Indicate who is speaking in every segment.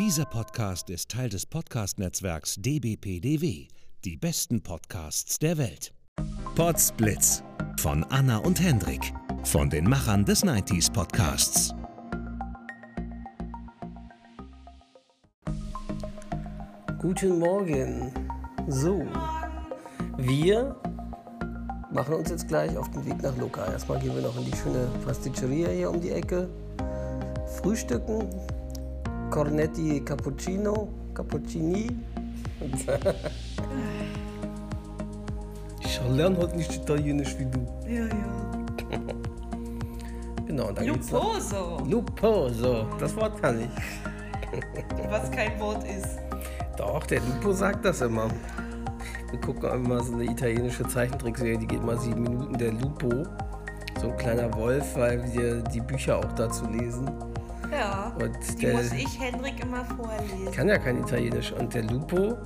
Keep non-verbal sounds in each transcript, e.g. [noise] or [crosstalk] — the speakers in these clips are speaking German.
Speaker 1: Dieser Podcast ist Teil des Podcast-Netzwerks dbpdw. Die besten Podcasts der Welt. Podsblitz von Anna und Hendrik von den Machern des 90s Podcasts.
Speaker 2: Guten Morgen. So, wir machen uns jetzt gleich auf den Weg nach Luca. Erstmal gehen wir noch in die schöne Pasticceria hier um die Ecke. Frühstücken, Cornetti Cappuccino, Cappuccini. Ich lerne heute nicht Italienisch wie du.
Speaker 3: Ja, ja. [laughs]
Speaker 2: Genau, und dann
Speaker 3: Luposo,
Speaker 2: Luposo, das Wort kann ich.
Speaker 3: was kein Wort ist.
Speaker 2: Doch, der Lupo sagt das immer. Wir gucken immer so eine italienische Zeichentrickserie, die geht mal sieben Minuten. Der Lupo, so ein kleiner Wolf, weil wir die Bücher auch dazu lesen.
Speaker 3: Ja.
Speaker 2: Und
Speaker 3: Die
Speaker 2: der
Speaker 3: muss ich Hendrik immer vorlesen.
Speaker 2: kann ja kein Italienisch. Und der Lupo,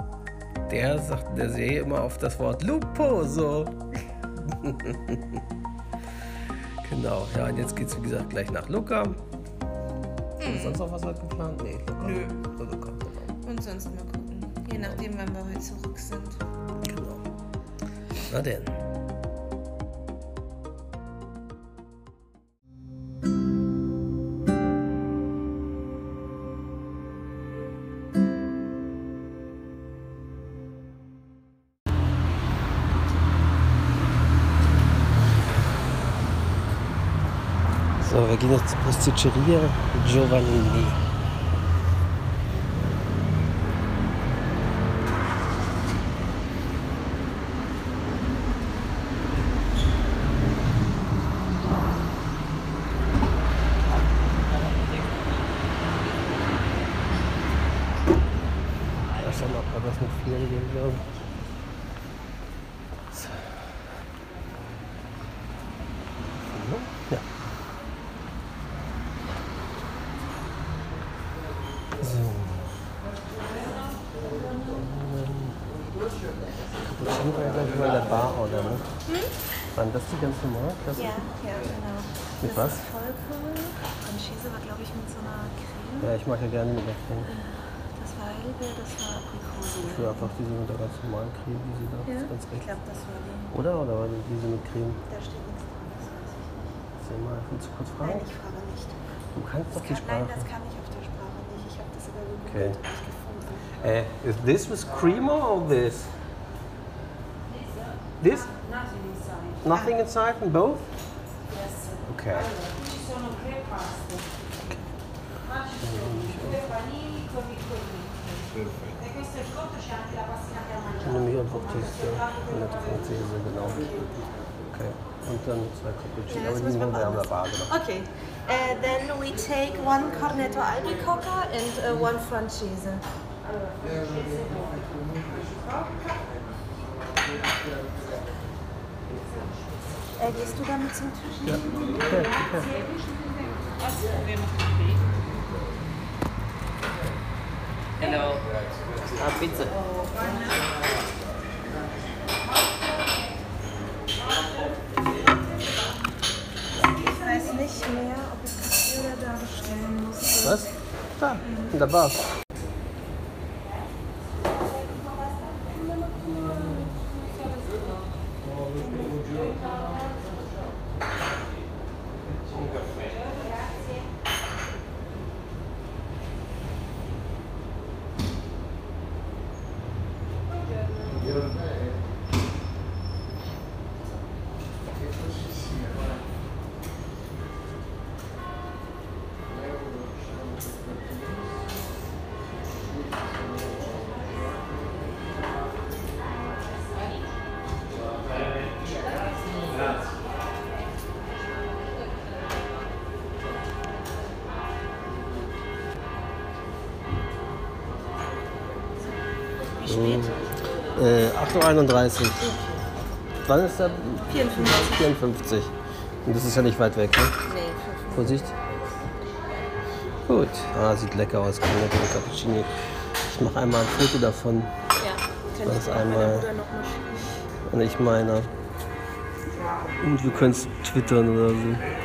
Speaker 2: der sagt in der Serie immer auf das Wort Luposo. [laughs] genau, ja, und jetzt geht's wie gesagt gleich nach Luca. Ist sonst noch was heute geplant? Nee, Luca.
Speaker 3: Nö.
Speaker 2: Nur Luca, genau.
Speaker 3: Und sonst mal gucken. Je nachdem, wann wir heute zurück sind.
Speaker 2: genau. Na denn. So, wir gehen jetzt zur Pasticceria Giovannini. Da ist dann auch was mit Ferien, glaube ich. So. Ja. So. Cappuccino war ja gleich mal in der Bar, oder ne? Waren das die ganz normal? Das
Speaker 4: Ja, ja, genau.
Speaker 2: Mit
Speaker 4: das
Speaker 2: was?
Speaker 4: ist Vollkorn. Franchise war, glaube ich, mit so einer Creme.
Speaker 2: Ja, ich mag ja gerne mit der Creme.
Speaker 4: Das war Heidelbeer, das war Aprikose.
Speaker 2: Ich will einfach diese mit der ganz normalen Creme, die sie da
Speaker 4: Ja,
Speaker 2: ist ganz
Speaker 4: ich
Speaker 2: recht.
Speaker 4: glaube, das war die.
Speaker 2: Oder? Oder war die diese mit Creme?
Speaker 4: Da steht nichts dran, das weiß ich nicht.
Speaker 2: Sag mal, willst du kurz
Speaker 4: Nein,
Speaker 2: fragen?
Speaker 4: ich frage nicht.
Speaker 2: Du kannst doch
Speaker 4: Das
Speaker 2: die
Speaker 4: kann, nein,
Speaker 2: Sprache.
Speaker 4: das kann ich auf der Sprache nicht. Ich habe das über Google
Speaker 2: Okay.
Speaker 4: nicht gefunden.
Speaker 2: Uh, is this with creamer or this? This?
Speaker 5: Nothing inside.
Speaker 2: Nothing inside and both?
Speaker 5: Yes.
Speaker 2: Okay.
Speaker 5: Ci sono tre paste. Ma ci sono due panini con i cornetti. E questo è il conto, c'è anche la pastina che ha
Speaker 2: Ich
Speaker 5: mangiato.
Speaker 2: nehme hier einfach das nette Franzese, genau. Okay. Und dann zwei Cappuccino.
Speaker 4: Ja,
Speaker 2: Aber
Speaker 4: das
Speaker 2: die
Speaker 4: müssen wir
Speaker 2: nehmen wir an der
Speaker 4: woanders.
Speaker 2: Bar.
Speaker 4: Okay. Uh, then we take one cornetto albicocca and uh, one franchise. Äh, gehst du damit zum Tisch?
Speaker 2: Ja, okay, okay.
Speaker 6: Hello. Ah, pizza.
Speaker 4: Ich weiß nicht mehr, ob ich das hier oder da bestellen muss.
Speaker 2: Was? Da, in der Bar. 31. Wann ist der?
Speaker 4: 54.
Speaker 2: 54. Und das ist ja nicht weit weg, ne?
Speaker 4: Nee, 55.
Speaker 2: Vorsicht. Gut. Ah, sieht lecker aus, Karotte Cappuccini. Ich mache einmal ein Foto davon.
Speaker 4: Ja, kann ich
Speaker 2: einmal. Und ich meine. Und wir können es twittern oder so.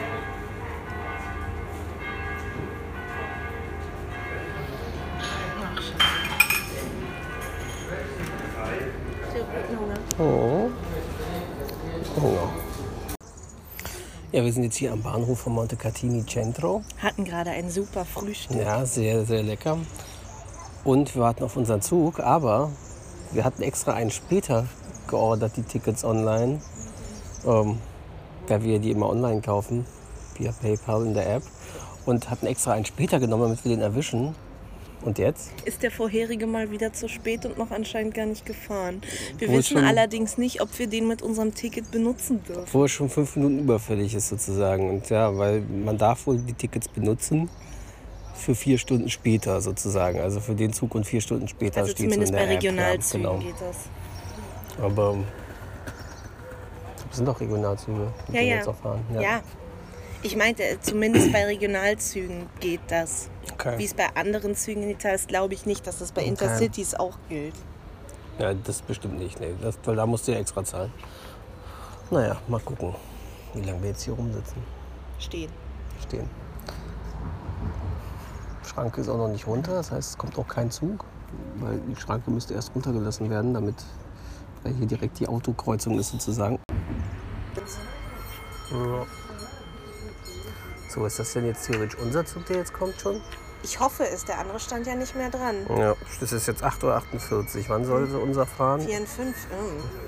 Speaker 2: Ja, wir sind jetzt hier am Bahnhof von Montecatini Centro.
Speaker 3: Hatten gerade ein super Frühstück.
Speaker 2: Ja, sehr, sehr lecker. Und wir warten auf unseren Zug, aber wir hatten extra einen später geordert, die Tickets online. Ähm, weil wir die immer online kaufen, via PayPal in der App. Und hatten extra einen später genommen, damit wir den erwischen. Und jetzt?
Speaker 3: Ist der vorherige mal wieder zu spät und noch anscheinend gar nicht gefahren. Wir
Speaker 2: Wohl
Speaker 3: wissen
Speaker 2: schon-
Speaker 3: allerdings nicht, ob wir den mit unserem Ticket benutzen dürfen.
Speaker 2: Wo es schon fünf Minuten überfällig ist sozusagen. Und ja, weil man darf wohl die Tickets benutzen für vier Stunden später sozusagen. Also für den Zug und vier Stunden später
Speaker 3: Also
Speaker 2: steht
Speaker 3: zumindest
Speaker 2: so in
Speaker 3: bei
Speaker 2: der App.
Speaker 3: Regionalzügen
Speaker 2: Ja, genau.
Speaker 3: geht das.
Speaker 2: Aber das sind doch Regionalzüge, die
Speaker 3: Ja, ja.
Speaker 2: jetzt auch fahren.
Speaker 3: Ja. Ich meinte, zumindest bei Regionalzügen geht das.
Speaker 2: Okay.
Speaker 3: Wie es bei anderen Zügen in Italien ist, glaube ich nicht, dass das bei
Speaker 2: Okay.
Speaker 3: Intercities auch gilt.
Speaker 2: Ja, das bestimmt nicht. Nee. Das, weil da musst du ja extra zahlen. Naja, mal gucken, wie lange wir jetzt hier rumsitzen.
Speaker 3: Stehen.
Speaker 2: Stehen. Schranke ist auch noch nicht runter, das heißt, es kommt auch kein Zug, weil die Schranke müsste erst runtergelassen werden, damit weil hier direkt die Autokreuzung ist sozusagen. Ja. So, ist das denn jetzt theoretisch unser Zug, der jetzt kommt schon?
Speaker 3: Ich hoffe es, der andere stand ja nicht mehr dran.
Speaker 2: Ja, das ist jetzt 8.48 Uhr. Wann sollte unser fahren?
Speaker 3: 4 und 5.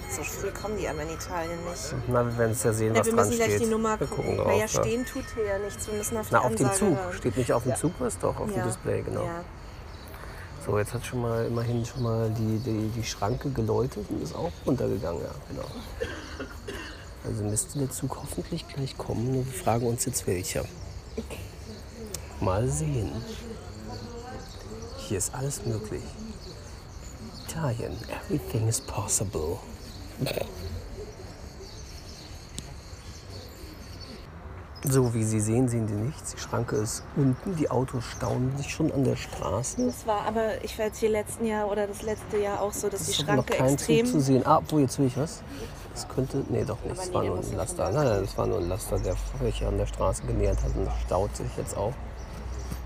Speaker 3: So früh kommen die aber in Italien nicht.
Speaker 2: Na, wir werden es ja sehen,
Speaker 3: Ja,
Speaker 2: was
Speaker 3: wir
Speaker 2: dran
Speaker 3: müssen gleich
Speaker 2: steht.
Speaker 3: die Nummer
Speaker 2: wir
Speaker 3: gucken.
Speaker 2: gucken
Speaker 3: naja,
Speaker 2: ja.
Speaker 3: stehen tut hier ja nichts. Wir müssen auf die
Speaker 2: Na, auf dem Zug.
Speaker 3: hören.
Speaker 2: Steht nicht auf dem Zug, ist doch auf dem
Speaker 3: Ja.
Speaker 2: Display, genau.
Speaker 3: Ja.
Speaker 2: So, jetzt hat schon mal immerhin schon mal die, die, die Schranke geläutet und ist auch runtergegangen, ja, genau. Also müsste der Zug hoffentlich gleich kommen. Wir fragen uns jetzt welcher. Mal sehen. Hier ist alles möglich. Italien, everything is possible. So wie Sie sehen, sehen Sie nichts. Die Schranke ist unten. Die Autos stauen sich schon an der Straße.
Speaker 3: Das war aber, ich war jetzt hier letzten Jahr oder das letzte Jahr auch so, dass die
Speaker 2: Es ist aber noch
Speaker 3: Schranke
Speaker 2: kein
Speaker 3: extrem.
Speaker 2: Zug zu sehen. Ah, obwohl, jetzt höre ich was. Das könnte. Nee, doch nicht. Es war nur ein Laster. Nein, nein, das war nur ein Laster, der sich an der Straße genähert hat und staut sich jetzt auch.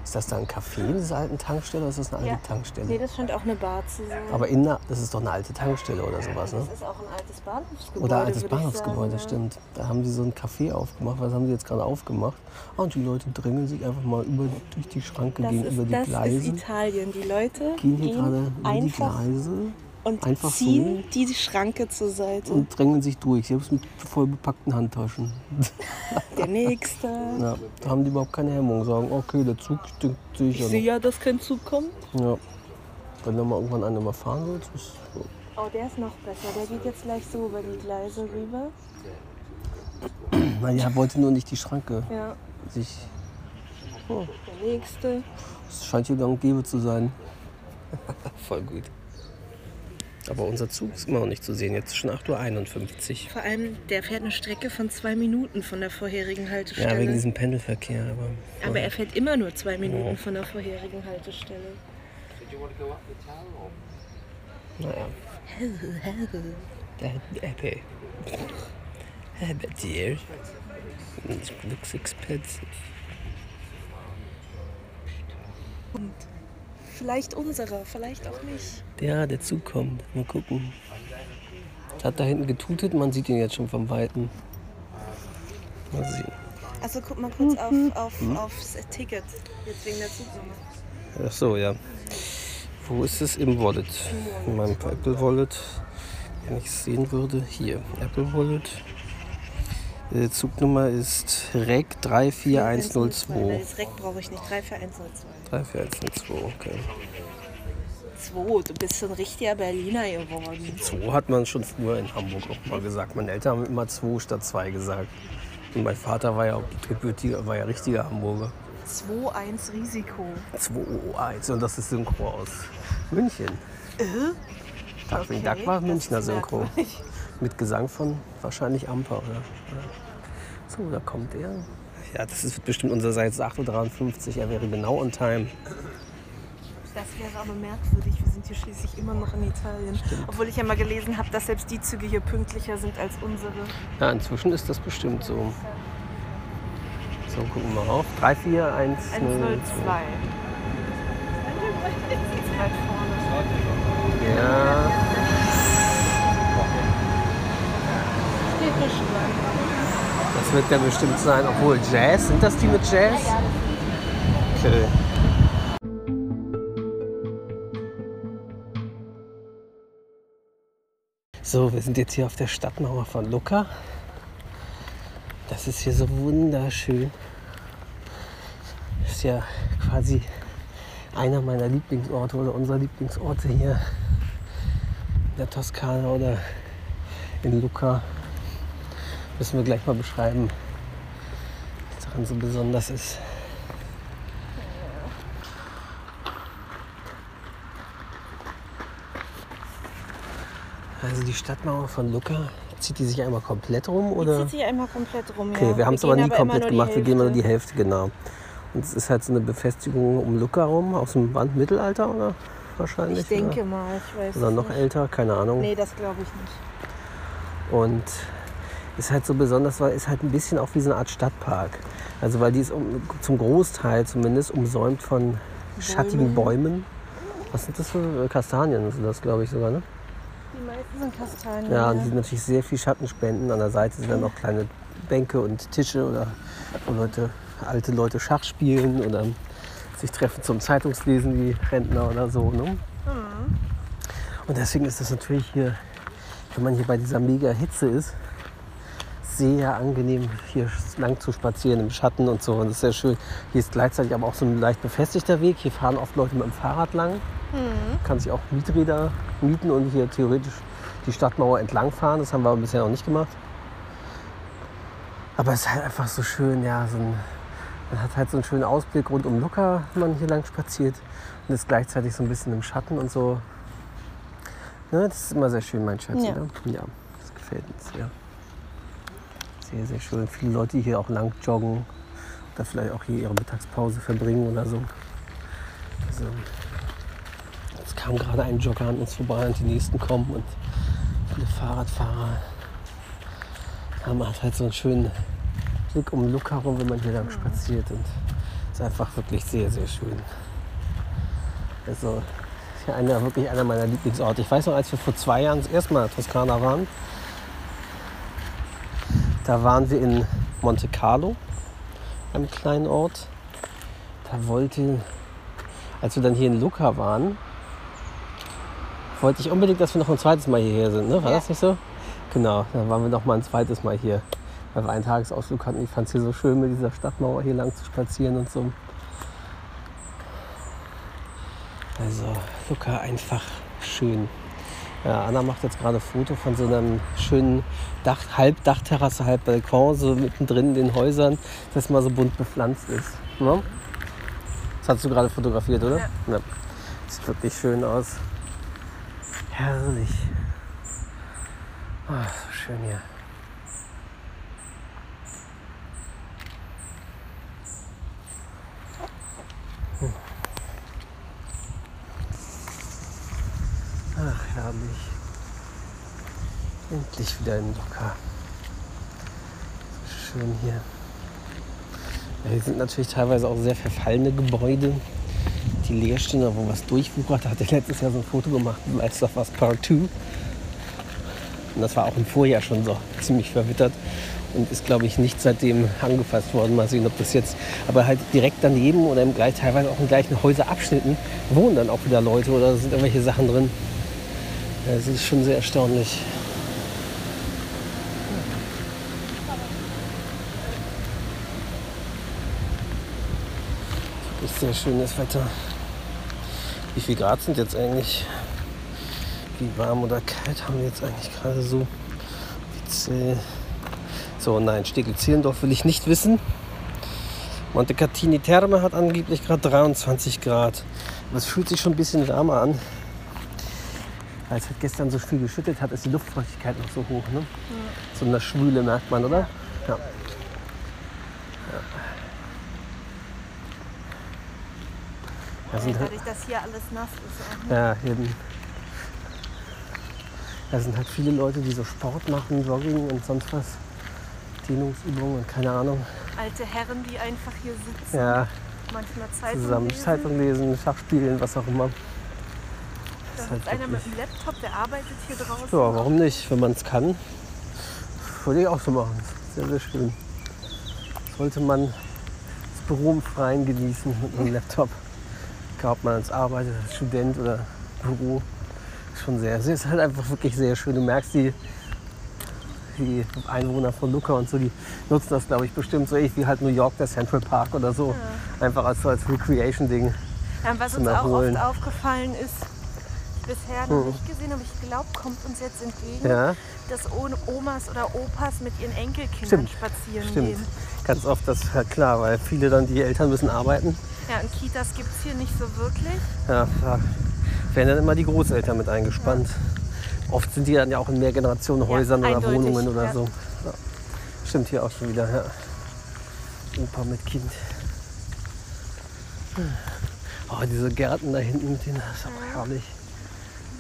Speaker 2: Ist das da ein Café, diese alten Tankstelle, oder ist das eine alte
Speaker 3: Ja.
Speaker 2: Tankstelle?
Speaker 3: Nee, das scheint auch eine Bar zu sein.
Speaker 2: aber in der, das ist doch eine alte Tankstelle oder sowas, ne?
Speaker 3: das ist auch ein altes Bahnhofsgebäude.
Speaker 2: Oder ein altes
Speaker 3: würde ich
Speaker 2: Bahnhofsgebäude,
Speaker 3: sagen,
Speaker 2: stimmt. Da haben sie so ein Café aufgemacht. Was haben sie jetzt gerade aufgemacht? Ah, und die Leute drängeln sich einfach mal über, durch die Schranke, gehen über die
Speaker 3: das
Speaker 2: Gleise.
Speaker 3: ist Italien. Die Leute
Speaker 2: gehen hier gerade über die
Speaker 3: einfach
Speaker 2: Gleise
Speaker 3: und
Speaker 2: einfach
Speaker 3: ziehen die Schranke zur Seite.
Speaker 2: und drängeln sich durch. Selbst mit voll bepackten Handtaschen. [laughs]
Speaker 3: Der nächste.
Speaker 2: Ja, da haben die überhaupt keine Hemmung. Sagen, okay, der Zug stinkt
Speaker 3: Ich
Speaker 2: sicher
Speaker 3: sehe ja, dass kein Zug kommt.
Speaker 2: Ja. Wenn da mal irgendwann einer mal fahren wird, ist so.
Speaker 3: Oh, der ist noch besser. Der geht jetzt gleich so über die Gleise rüber.
Speaker 2: Naja, wollte nur nicht die Schranke
Speaker 3: Ja,
Speaker 2: sich.
Speaker 3: der nächste.
Speaker 2: Es scheint hier gang und gäbe zu sein. Voll gut. Aber unser Zug ist immer noch nicht zu sehen. Jetzt ist schon 8.51 Uhr.
Speaker 3: Vor allem, der fährt eine Strecke von zwei Minuten von der vorherigen Haltestelle.
Speaker 2: Ja, wegen diesem Pendelverkehr. Aber,
Speaker 3: Aber er fährt immer nur zwei Minuten von der vorherigen Haltestelle.
Speaker 2: naja. Der Apple. Aber dear. It looks expensive.
Speaker 3: Vielleicht unserer, vielleicht auch nicht.
Speaker 2: Ja, der Zug kommt. Mal gucken. Hat da hinten getutet, man sieht ihn jetzt schon vom Weiten. Mal sehen.
Speaker 3: Also guck mal kurz auf, auf, aufs Ticket. Jetzt wegen der Zugnummer.
Speaker 2: Ach so, ja. Wo ist es im Wallet? In meinem Apple Wallet. Wenn ich es sehen würde, hier. Apple Wallet. Die Zugnummer ist REC 34102.
Speaker 3: Das Reck brauche ich nicht. 34102.
Speaker 2: 34102, okay.
Speaker 3: 2, du bist so ein richtiger Berliner geworden.
Speaker 2: 2 hat man schon früher in Hamburg auch mal gesagt. Meine Eltern haben immer 2 statt 2 gesagt. Und mein Vater war ja auch gebürtiger, war ja richtiger Hamburger.
Speaker 3: 2-1 Risiko.
Speaker 2: 201 und das ist Synchro aus München. Darkwing
Speaker 3: Okay,
Speaker 2: Duck war Münchner Synchro. Mit Gesang von wahrscheinlich Amper. Oder? So, da kommt er. Ja, das ist bestimmt unser Seite 8.53 Uhr. Er wäre genau on time.
Speaker 3: Das wäre aber merkwürdig. Wir sind hier schließlich immer noch in Italien. Obwohl ich ja mal gelesen habe, dass selbst die Züge hier pünktlicher sind als unsere.
Speaker 2: Ja, inzwischen ist das bestimmt so. So, gucken wir mal auf. 3, 4, 1, 0,
Speaker 3: 102.
Speaker 2: 2.
Speaker 3: Zu weit vorne.
Speaker 2: Ja. Das wird der bestimmt sein, obwohl Jazz, sind das die mit Jazz? Okay. So, wir sind jetzt hier auf der Stadtmauer von Lucca. Das ist hier so wunderschön. Ist ja quasi einer meiner Lieblingsorte oder unserer Lieblingsorte hier in der Toskana oder in Lucca. Müssen wir gleich mal beschreiben, was daran so besonders ist. Also die Stadtmauer von Lucca, zieht die sich einmal komplett rum
Speaker 3: Die
Speaker 2: oder?
Speaker 3: zieht sich einmal komplett rum.
Speaker 2: Okay,
Speaker 3: ja.
Speaker 2: wir haben es aber nie komplett
Speaker 3: immer nur
Speaker 2: gemacht,
Speaker 3: die
Speaker 2: wir gehen immer nur die
Speaker 3: Hälfte.
Speaker 2: Genau. Und es ist halt so eine Befestigung um Lucca rum, aus dem Band Mittelalter oder wahrscheinlich?
Speaker 3: Ich denke
Speaker 2: oder?
Speaker 3: mal, ich weiß
Speaker 2: Oder noch
Speaker 3: nicht.
Speaker 2: älter, keine Ahnung.
Speaker 3: Nee, das glaube ich nicht.
Speaker 2: Und ist halt so besonders, weil ist halt ein bisschen auch wie so eine Art Stadtpark. Also weil die ist um, zum Großteil zumindest umsäumt von schattigen Bäumen. Was sind das für Kastanien? Sind das glaube ich sogar, ne?
Speaker 3: Die meisten sind Kastanien.
Speaker 2: Ja, und die natürlich sehr viel Schatten spenden. An der Seite sind dann noch kleine Bänke und Tische oder wo Leute, alte Leute Schach spielen oder sich treffen zum Zeitungslesen wie Rentner oder so. Ne? Und deswegen ist das natürlich hier, wenn man hier bei dieser mega Hitze ist, sehr angenehm hier lang zu spazieren im Schatten und so. Und das ist sehr schön. Hier ist gleichzeitig aber auch so ein leicht befestigter Weg. Hier fahren oft Leute mit dem Fahrrad lang. Kann sich auch Mieträder mieten und hier theoretisch die Stadtmauer entlang fahren. Das haben wir aber bisher noch nicht gemacht. Aber es ist halt einfach so schön, ja, so ein, man hat halt so einen schönen Ausblick rund um Lucca, wenn man hier lang spaziert und ist gleichzeitig so ein bisschen im Schatten und so. Ne, das ist immer sehr schön, mein Schatz,
Speaker 3: Ja.
Speaker 2: Ja, das gefällt uns sehr. Sehr, sehr schön. Viele Leute, hier auch lang joggen oder vielleicht auch hier ihre Mittagspause verbringen oder so. Also, jetzt kam gerade ein Jogger an uns vorbei und die nächsten kommen und viele Fahrradfahrer. Ja, man hat halt so einen schönen Blick um Luck herum, wenn man hier lang spaziert und ist einfach wirklich sehr, sehr schön. Also ist ja einer, wirklich einer meiner Lieblingsorte. Ich weiß noch, als wir vor zwei Jahren das erste Mal in Toskana waren, da waren wir in Monte Carlo, einem kleinen Ort. Da wollte, als wir dann hier in Lucca waren, wollte ich unbedingt, dass wir noch ein zweites Mal hierher sind. Ne? War
Speaker 3: Ja.
Speaker 2: das nicht so? Genau, dann waren wir noch mal ein zweites Mal hier, weil wir einen Tagesausflug hatten. Ich fand es hier so schön, mit dieser Stadtmauer hier lang zu spazieren und so. Also, Lucca einfach schön. Ja, Anna macht jetzt gerade ein Foto von so einem schönen Dach, halb Dachterrasse, halb Balkon, so mittendrin in den Häusern, das mal so bunt bepflanzt ist. Ne? Das hast du gerade fotografiert, oder? Ja. Sieht wirklich schön aus. Herrlich. Ah, so schön hier. Ach, herrlich. Endlich wieder in. So schön hier. Ja, hier sind natürlich teilweise auch sehr verfallene Gebäude, die leer stehen, oder wo was durchwuchert. Da hatte ich letztes Jahr so ein Foto gemacht, Last of Us Part 2. Und das war auch im Vorjahr schon so ziemlich verwittert und ist, glaube ich, nicht seitdem angefasst worden. Mal sehen, ob das jetzt. Aber halt direkt daneben oder im gleich, teilweise auch in gleichen Häuserabschnitten wohnen dann auch wieder Leute oder sind irgendwelche Sachen drin. Das ist schon sehr erstaunlich. Wirklich sehr schönes Wetter. Wie viel Grad sind jetzt eigentlich? Wie warm oder kalt haben wir jetzt eigentlich gerade so? So, nein, Steglitz-Zehlendorf will ich nicht wissen. Montecatini Terme hat angeblich gerade 23 Grad. Es fühlt sich schon ein bisschen wärmer an. Weil es halt gestern so viel geschüttet hat, ist die Luftfeuchtigkeit noch so hoch. Ne? So eine Schwüle merkt man, oder? Ja. Da sind halt,
Speaker 3: Dadurch, dass hier alles nass ist. Auch.
Speaker 2: ja, eben. Da sind halt viele Leute, die so Sport machen, Jogging und sonst was. Dehnungsübungen und keine Ahnung.
Speaker 3: Alte Herren, die einfach hier sitzen,
Speaker 2: Ja,
Speaker 3: manchmal Zeitung
Speaker 2: zusammen
Speaker 3: lesen.
Speaker 2: Zeitung lesen, Schach spielen, was auch immer.
Speaker 3: Da
Speaker 2: ist halt
Speaker 3: einer mit dem Laptop, der arbeitet hier draußen.
Speaker 2: Ja, warum nicht, wenn man es kann. würde ich auch so machen. Sehr, sehr schön. Sollte man das Büro im Freien genießen mit einem Laptop. Egal, ob man als Arbeiter, als Student oder Büro. Ist schon sehr, es ist halt einfach wirklich sehr schön. Du merkst die, die Einwohner von Lucca und so, die nutzen das, glaube ich, bestimmt so ähnlich wie halt New York, der Central Park oder so. Einfach als, so als Recreation-Ding.
Speaker 3: Ja, was uns auch oft aufgefallen ist, bisher noch nicht gesehen, aber ich glaube, kommt uns jetzt entgegen,
Speaker 2: Hm. Ja,
Speaker 3: dass O- Omas oder Opas mit ihren Enkelkindern
Speaker 2: Stimmt.
Speaker 3: spazieren
Speaker 2: stimmt.
Speaker 3: gehen.
Speaker 2: Ganz oft, das ist halt klar, weil viele dann, die Eltern müssen arbeiten.
Speaker 3: Ja, und Kitas gibt es hier nicht so wirklich.
Speaker 2: Ja, da werden dann immer die Großeltern mit eingespannt. Oft sind die dann ja auch in Mehrgenerationenhäusern
Speaker 3: Ja,
Speaker 2: oder
Speaker 3: eindeutig,
Speaker 2: Wohnungen oder
Speaker 3: ja.
Speaker 2: so. Ja. Stimmt hier auch schon wieder, ja. Opa mit Kind. Oh, diese Gärten da hinten mit denen, das ist auch herrlich.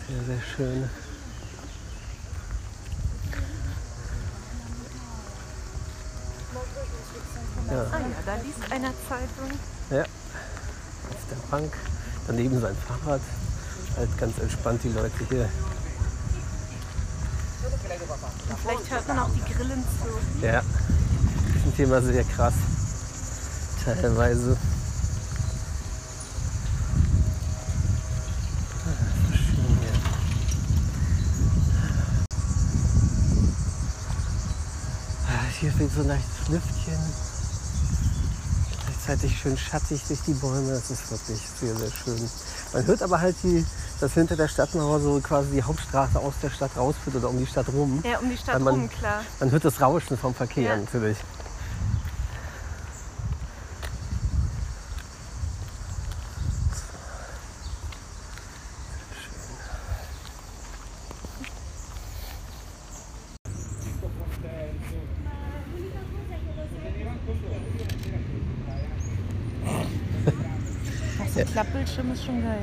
Speaker 2: Sehr, sehr schön. Ja,
Speaker 3: Ah ja, da liest einer Zeitung.
Speaker 2: ja. Auf der Bank. Daneben sein Fahrrad. Halt ganz entspannt die Leute hier.
Speaker 3: Vielleicht hört man auch die Grillen zu.
Speaker 2: Ja, die sind hier immer sehr krass. Teilweise. Ah, so schön hier. Ah, Hier weht so ein leichtes Lüftchen. Gleichzeitig schön schattig durch die Bäume. Das ist wirklich sehr, sehr schön. Man hört aber halt, die, dass hinter der Stadtmauer so quasi die Hauptstraße aus der Stadt rausführt oder um die Stadt rum.
Speaker 3: Ja, um die Stadt
Speaker 2: man-
Speaker 3: rum, klar.
Speaker 2: Man hört das Rauschen vom Verkehr
Speaker 3: Ja.
Speaker 2: natürlich.
Speaker 3: Klappbildschirm ist schon geil.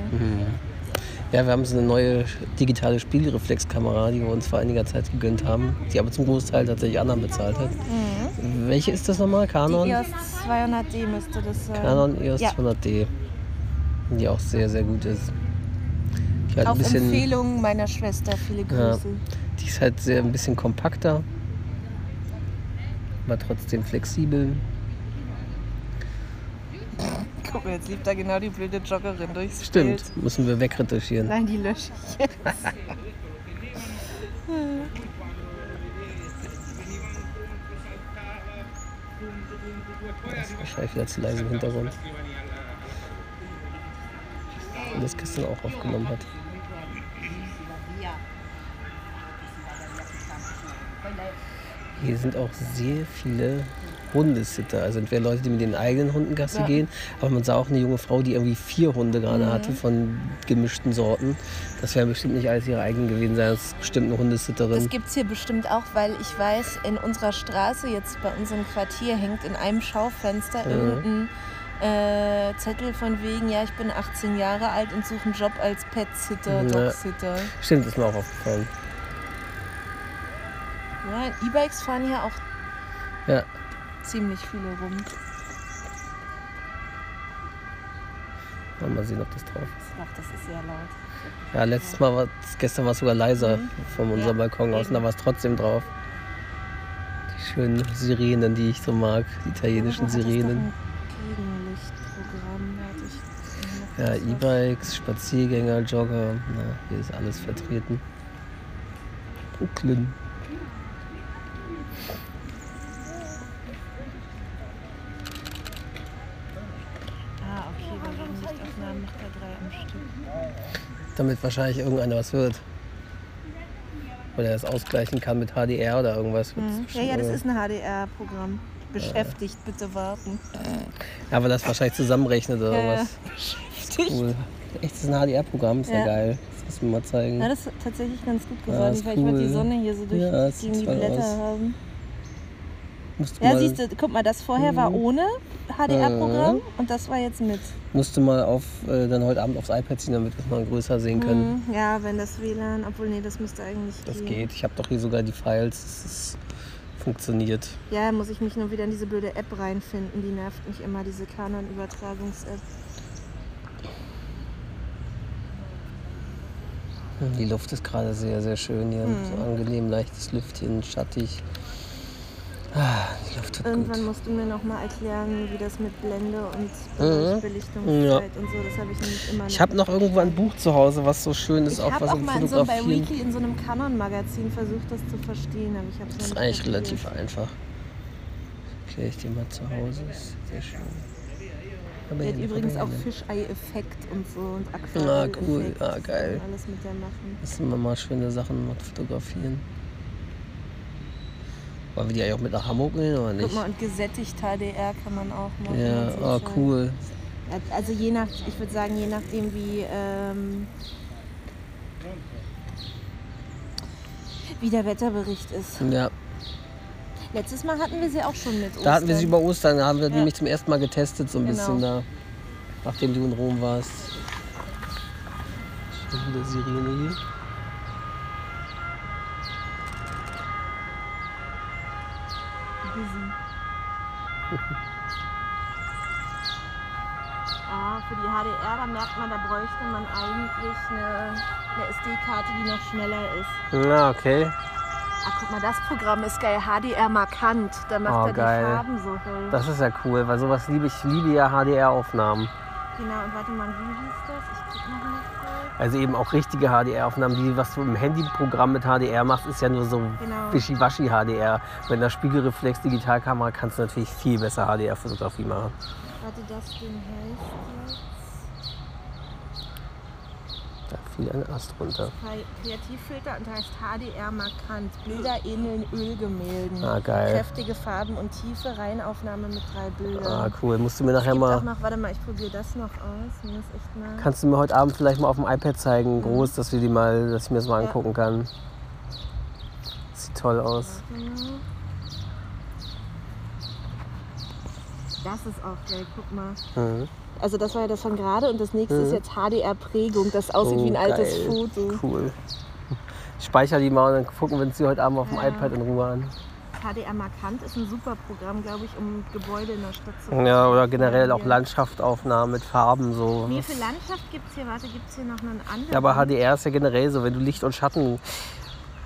Speaker 2: Ja, wir haben so eine neue digitale Spiegelreflexkamera, die wir uns vor einiger Zeit gegönnt haben, die aber zum Großteil tatsächlich anderen bezahlt hat. Welche ist das nochmal? Canon?
Speaker 3: Die EOS 200D müsste das sein.
Speaker 2: Canon EOS
Speaker 3: Ja.
Speaker 2: 200D. Die auch sehr, sehr gut ist. Halt
Speaker 3: Auf
Speaker 2: bisschen,
Speaker 3: Empfehlung meiner Schwester. Viele Grüße.
Speaker 2: die ist halt sehr ein bisschen kompakter, aber trotzdem flexibel.
Speaker 3: Guck mal, jetzt lief da genau die blöde Joggerin durchs
Speaker 2: Stimmt, müssen wir wegretuschieren.
Speaker 3: Nein, die lösche ich jetzt.
Speaker 2: Das ist wahrscheinlich wieder zu leise im Hintergrund. Und das gestern auch aufgenommen hat. Hier sind auch sehr viele Hundesitter. Also entweder Leute, die mit den eigenen Hunden Gassi
Speaker 3: Ja.
Speaker 2: gehen, aber man sah auch eine junge Frau, die irgendwie vier Hunde gerade hatte von gemischten Sorten. Das werden bestimmt nicht alles ihre eigenen gewesen. Das ist bestimmt eine Hundesitterin.
Speaker 3: Das gibt es hier bestimmt auch, weil ich weiß, in unserer Straße, jetzt bei unserem Quartier, hängt in einem Schaufenster irgendein äh, Zettel von wegen, ja, ich bin 18 Jahre alt und suche einen Job als Pet-Sitter. Dog-Sitter.
Speaker 2: Stimmt, ist mir auch aufgefallen.
Speaker 3: Ja, E-Bikes fahren hier auch
Speaker 2: Ja,
Speaker 3: ziemlich viele rum.
Speaker 2: mal sehen, ob das drauf ist.
Speaker 3: Ach, das ist sehr laut.
Speaker 2: Ja, letztes Mal war gestern war es sogar leiser
Speaker 3: Mhm.
Speaker 2: von unserem Balkon aus und da war es trotzdem drauf. Die schönen Sirenen, die ich so mag, die italienischen Sirenen. Ja, E-Bikes, Spaziergänger, Jogger, na, hier ist alles vertreten. Brooklyn. Damit wahrscheinlich irgendeiner was wird. Oder er das ausgleichen kann mit HDR oder irgendwas.
Speaker 3: Mhm. Ja, ja, das ist ein HDR-Programm. Beschäftigt, bitte warten.
Speaker 2: Ja, aber das wahrscheinlich zusammenrechnet oder
Speaker 3: Ja, ja.
Speaker 2: irgendwas.
Speaker 3: Beschäftigt.
Speaker 2: Cool. Echt, das ist ein HDR-Programm, ist ja.
Speaker 3: Ja.
Speaker 2: geil. Das muss man mal zeigen.
Speaker 3: Ja, das ist tatsächlich ganz gut
Speaker 2: Ja,
Speaker 3: geworden,
Speaker 2: ist
Speaker 3: weil ich wollte die
Speaker 2: cool.
Speaker 3: Sonne hier so durch
Speaker 2: Ja,
Speaker 3: die Blätter
Speaker 2: aus.
Speaker 3: haben.
Speaker 2: Musst du
Speaker 3: Ja,
Speaker 2: mal,
Speaker 3: siehst du, guck mal, das vorher war ohne HDR-Programm und das war jetzt mit.
Speaker 2: musst du mal auf, äh, dann heute Abend aufs iPad ziehen, damit wir es mal größer sehen können.
Speaker 3: Mhm, Ja, wenn das WLAN, obwohl nee, das müsste eigentlich
Speaker 2: Das
Speaker 3: gehen.
Speaker 2: geht. Ich habe doch hier sogar die Files. Das ist, funktioniert.
Speaker 3: Ja, muss ich mich nur wieder in diese blöde App reinfinden. Die nervt mich immer, diese Canon-Übertragungs-App.
Speaker 2: Die Luft ist gerade sehr, sehr schön hier.
Speaker 3: Mhm.
Speaker 2: So angenehm, leichtes Lüftchen, schattig. Die Luft tut
Speaker 3: Irgendwann
Speaker 2: gut.
Speaker 3: musst du mir noch mal erklären, wie das mit Blende und
Speaker 2: Mhm.
Speaker 3: Belichtungszeit und so, das habe ich nämlich immer
Speaker 2: Ich habe noch irgendwo ein Buch zu Hause, was so schön ist,
Speaker 3: Ich
Speaker 2: auch
Speaker 3: habe
Speaker 2: was
Speaker 3: auch
Speaker 2: im
Speaker 3: mal in so, bei
Speaker 2: Fotografieren.
Speaker 3: Weekly in so einem Canon-Magazin versucht, das zu verstehen, aber ich habe
Speaker 2: Das ist eigentlich relativ einfach. Okay, ich den mal zu Hause. Ist sehr schön. Aber
Speaker 3: Der hat übrigens auch. Fischei-Effekt und so und
Speaker 2: Ah,
Speaker 3: Aquarell-Effekt.
Speaker 2: cool. Ah, geil.
Speaker 3: Alles mit der machen.
Speaker 2: Das sind immer mal schöne Sachen mit fotografieren. Wollen wir die eigentlich auch mit nach Hamburg nehmen oder nicht?
Speaker 3: Guck mal, und gesättigt HDR kann man auch machen.
Speaker 2: Ja, oh, cool.
Speaker 3: Also je nach, ich würde sagen, je nachdem wie, ähm, wie der Wetterbericht ist.
Speaker 2: Ja,
Speaker 3: Letztes Mal hatten wir sie auch schon mit Ostern.
Speaker 2: da hatten wir sie über Ostern, da haben wir
Speaker 3: Ja.
Speaker 2: nämlich zum ersten Mal getestet, so ein
Speaker 3: Genau.
Speaker 2: bisschen da. Nachdem du in Rom warst. Schon wieder Sirene hier.
Speaker 3: Für die HDR, da merkt man, da bräuchte man eigentlich eine, eine SD-Karte, die noch schneller ist.
Speaker 2: Na, okay.
Speaker 3: Ah, guck mal, das Programm ist geil. HDR markant. Da macht
Speaker 2: Oh,
Speaker 3: er
Speaker 2: geil.
Speaker 3: die Farben so hell.
Speaker 2: Das ist ja cool, weil sowas liebe ich. Ich liebe ja HDR-Aufnahmen.
Speaker 3: genau, und warte mal, wie hieß das? Ich guck mal kurz.
Speaker 2: Also eben auch richtige HDR-Aufnahmen. Die, was du im Handyprogramm mit HDR machst, ist ja nur so
Speaker 3: Genau.
Speaker 2: wischiwaschi HDR. Mit einer Spiegelreflex Digitalkamera kannst du natürlich viel besser HDR-Fotografie machen.
Speaker 3: Warte, das Ding heißt jetzt.
Speaker 2: Da fiel ein Ast runter.
Speaker 3: Kre- Kreativfilter und heißt HDR markant. Bilder ähneln Ölgemälden.
Speaker 2: Ah, geil.
Speaker 3: Kräftige Farben und tiefe Reihenaufnahme mit drei Bildern.
Speaker 2: Ah, cool. Musst du mir nachher mal.
Speaker 3: noch, warte mal, ich probiere das noch aus. Mir ist echt mal.
Speaker 2: Kannst du mir heute Abend vielleicht mal auf dem iPad zeigen, groß, dass wir die mal, dass ich mir das mal
Speaker 3: Ja.
Speaker 2: angucken kann. Sieht toll aus.
Speaker 3: Warte mal. Das ist auch geil, guck mal.
Speaker 2: Mhm.
Speaker 3: Also das war ja das von gerade und das nächste
Speaker 2: Mhm.
Speaker 3: ist jetzt HDR-Prägung, das aussieht
Speaker 2: Oh,
Speaker 3: wie ein altes
Speaker 2: geil.
Speaker 3: Foto.
Speaker 2: Cool. Ich speichere die mal und dann gucken wir uns die heute Abend auf dem
Speaker 3: Ja.
Speaker 2: iPad in Ruhe an.
Speaker 3: HDR Markant ist ein super Programm, glaube ich, um Gebäude in der Stadt zu
Speaker 2: Ja, oder generell auch. Landschaftsaufnahmen mit Farben so.
Speaker 3: Nee, für Landschaft gibt es hier, warte, gibt es hier noch einen anderen?
Speaker 2: Ja, aber HDR ist ja generell so, wenn du Licht und Schatten.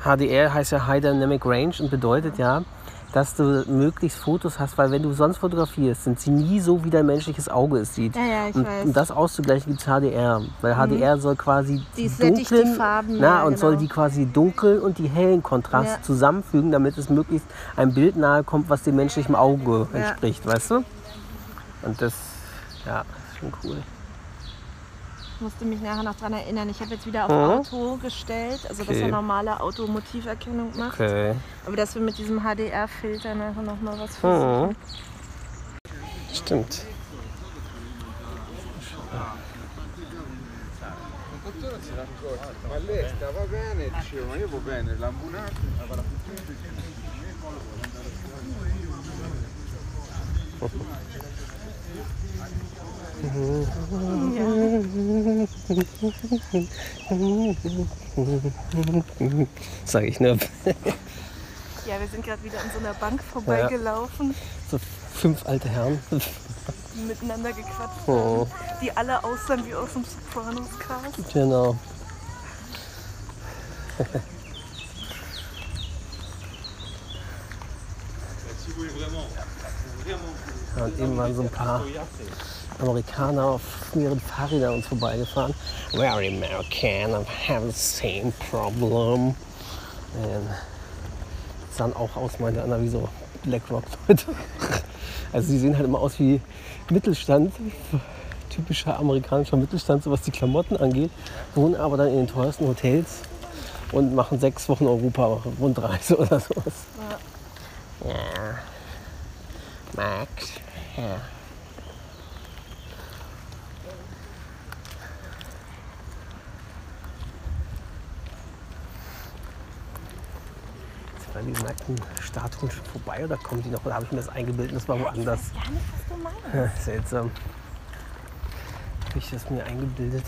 Speaker 2: HDR heißt ja High Dynamic Range und bedeutet ja, dass du möglichst Fotos hast, weil wenn du sonst fotografierst, sind sie nie so, wie dein menschliches Auge es sieht.
Speaker 3: Ja, ja,
Speaker 2: und.
Speaker 3: Mhm.
Speaker 2: um das auszugleichen gibt es HDR. Weil HDR soll quasi
Speaker 3: Die sättigt die
Speaker 2: dunklen,
Speaker 3: Farben,
Speaker 2: na,
Speaker 3: ja,
Speaker 2: und soll
Speaker 3: genau.
Speaker 2: die quasi dunkeln und die hellen Kontrast
Speaker 3: Ja.
Speaker 2: zusammenfügen, damit es möglichst ein Bild nahe kommt, was dem menschlichen Auge entspricht, weißt du? Und das, ja, ist schon cool.
Speaker 3: Ich musste mich nachher noch dran erinnern. Ich habe jetzt wieder auf
Speaker 2: Mhm.
Speaker 3: Auto gestellt, also dass
Speaker 2: Okay.
Speaker 3: er normale Automotiverkennung macht.
Speaker 2: Okay.
Speaker 3: Aber dass wir mit diesem HDR-Filter nachher noch mal was versuchen.
Speaker 2: Mhm. Stimmt. [laughs]
Speaker 7: L'ambulanza.
Speaker 2: Sag ich ne?
Speaker 3: Ja, wir sind gerade wieder an so einer Bank vorbeigelaufen,
Speaker 2: So fünf alte Herren.
Speaker 3: die miteinander gequatscht
Speaker 2: Oh.
Speaker 3: haben, die alle aussahen wie aus dem Sopranos-Cast.
Speaker 2: Genau. Ja, und eben waren so ein paar Amerikaner auf ihren Fahrrädern uns vorbeigefahren. Very American, I have the same problem. And sahen auch aus, meinte Anna, wie so BlackRock-Leute. [laughs] Also sie sehen halt immer aus wie Mittelstand, typischer amerikanischer Mittelstand, so was die Klamotten angeht, wohnen aber dann in den teuersten Hotels und machen sechs Wochen Europa-Rundreise oder sowas. Ja. Max. Ja. Wir an diesen nackten Statuen schon vorbei oder kommen die noch? Oder habe ich mir das eingebildet? Das war woanders.
Speaker 3: Gar nicht, was du meinst.
Speaker 2: Seltsam. Habe ich das mir eingebildet?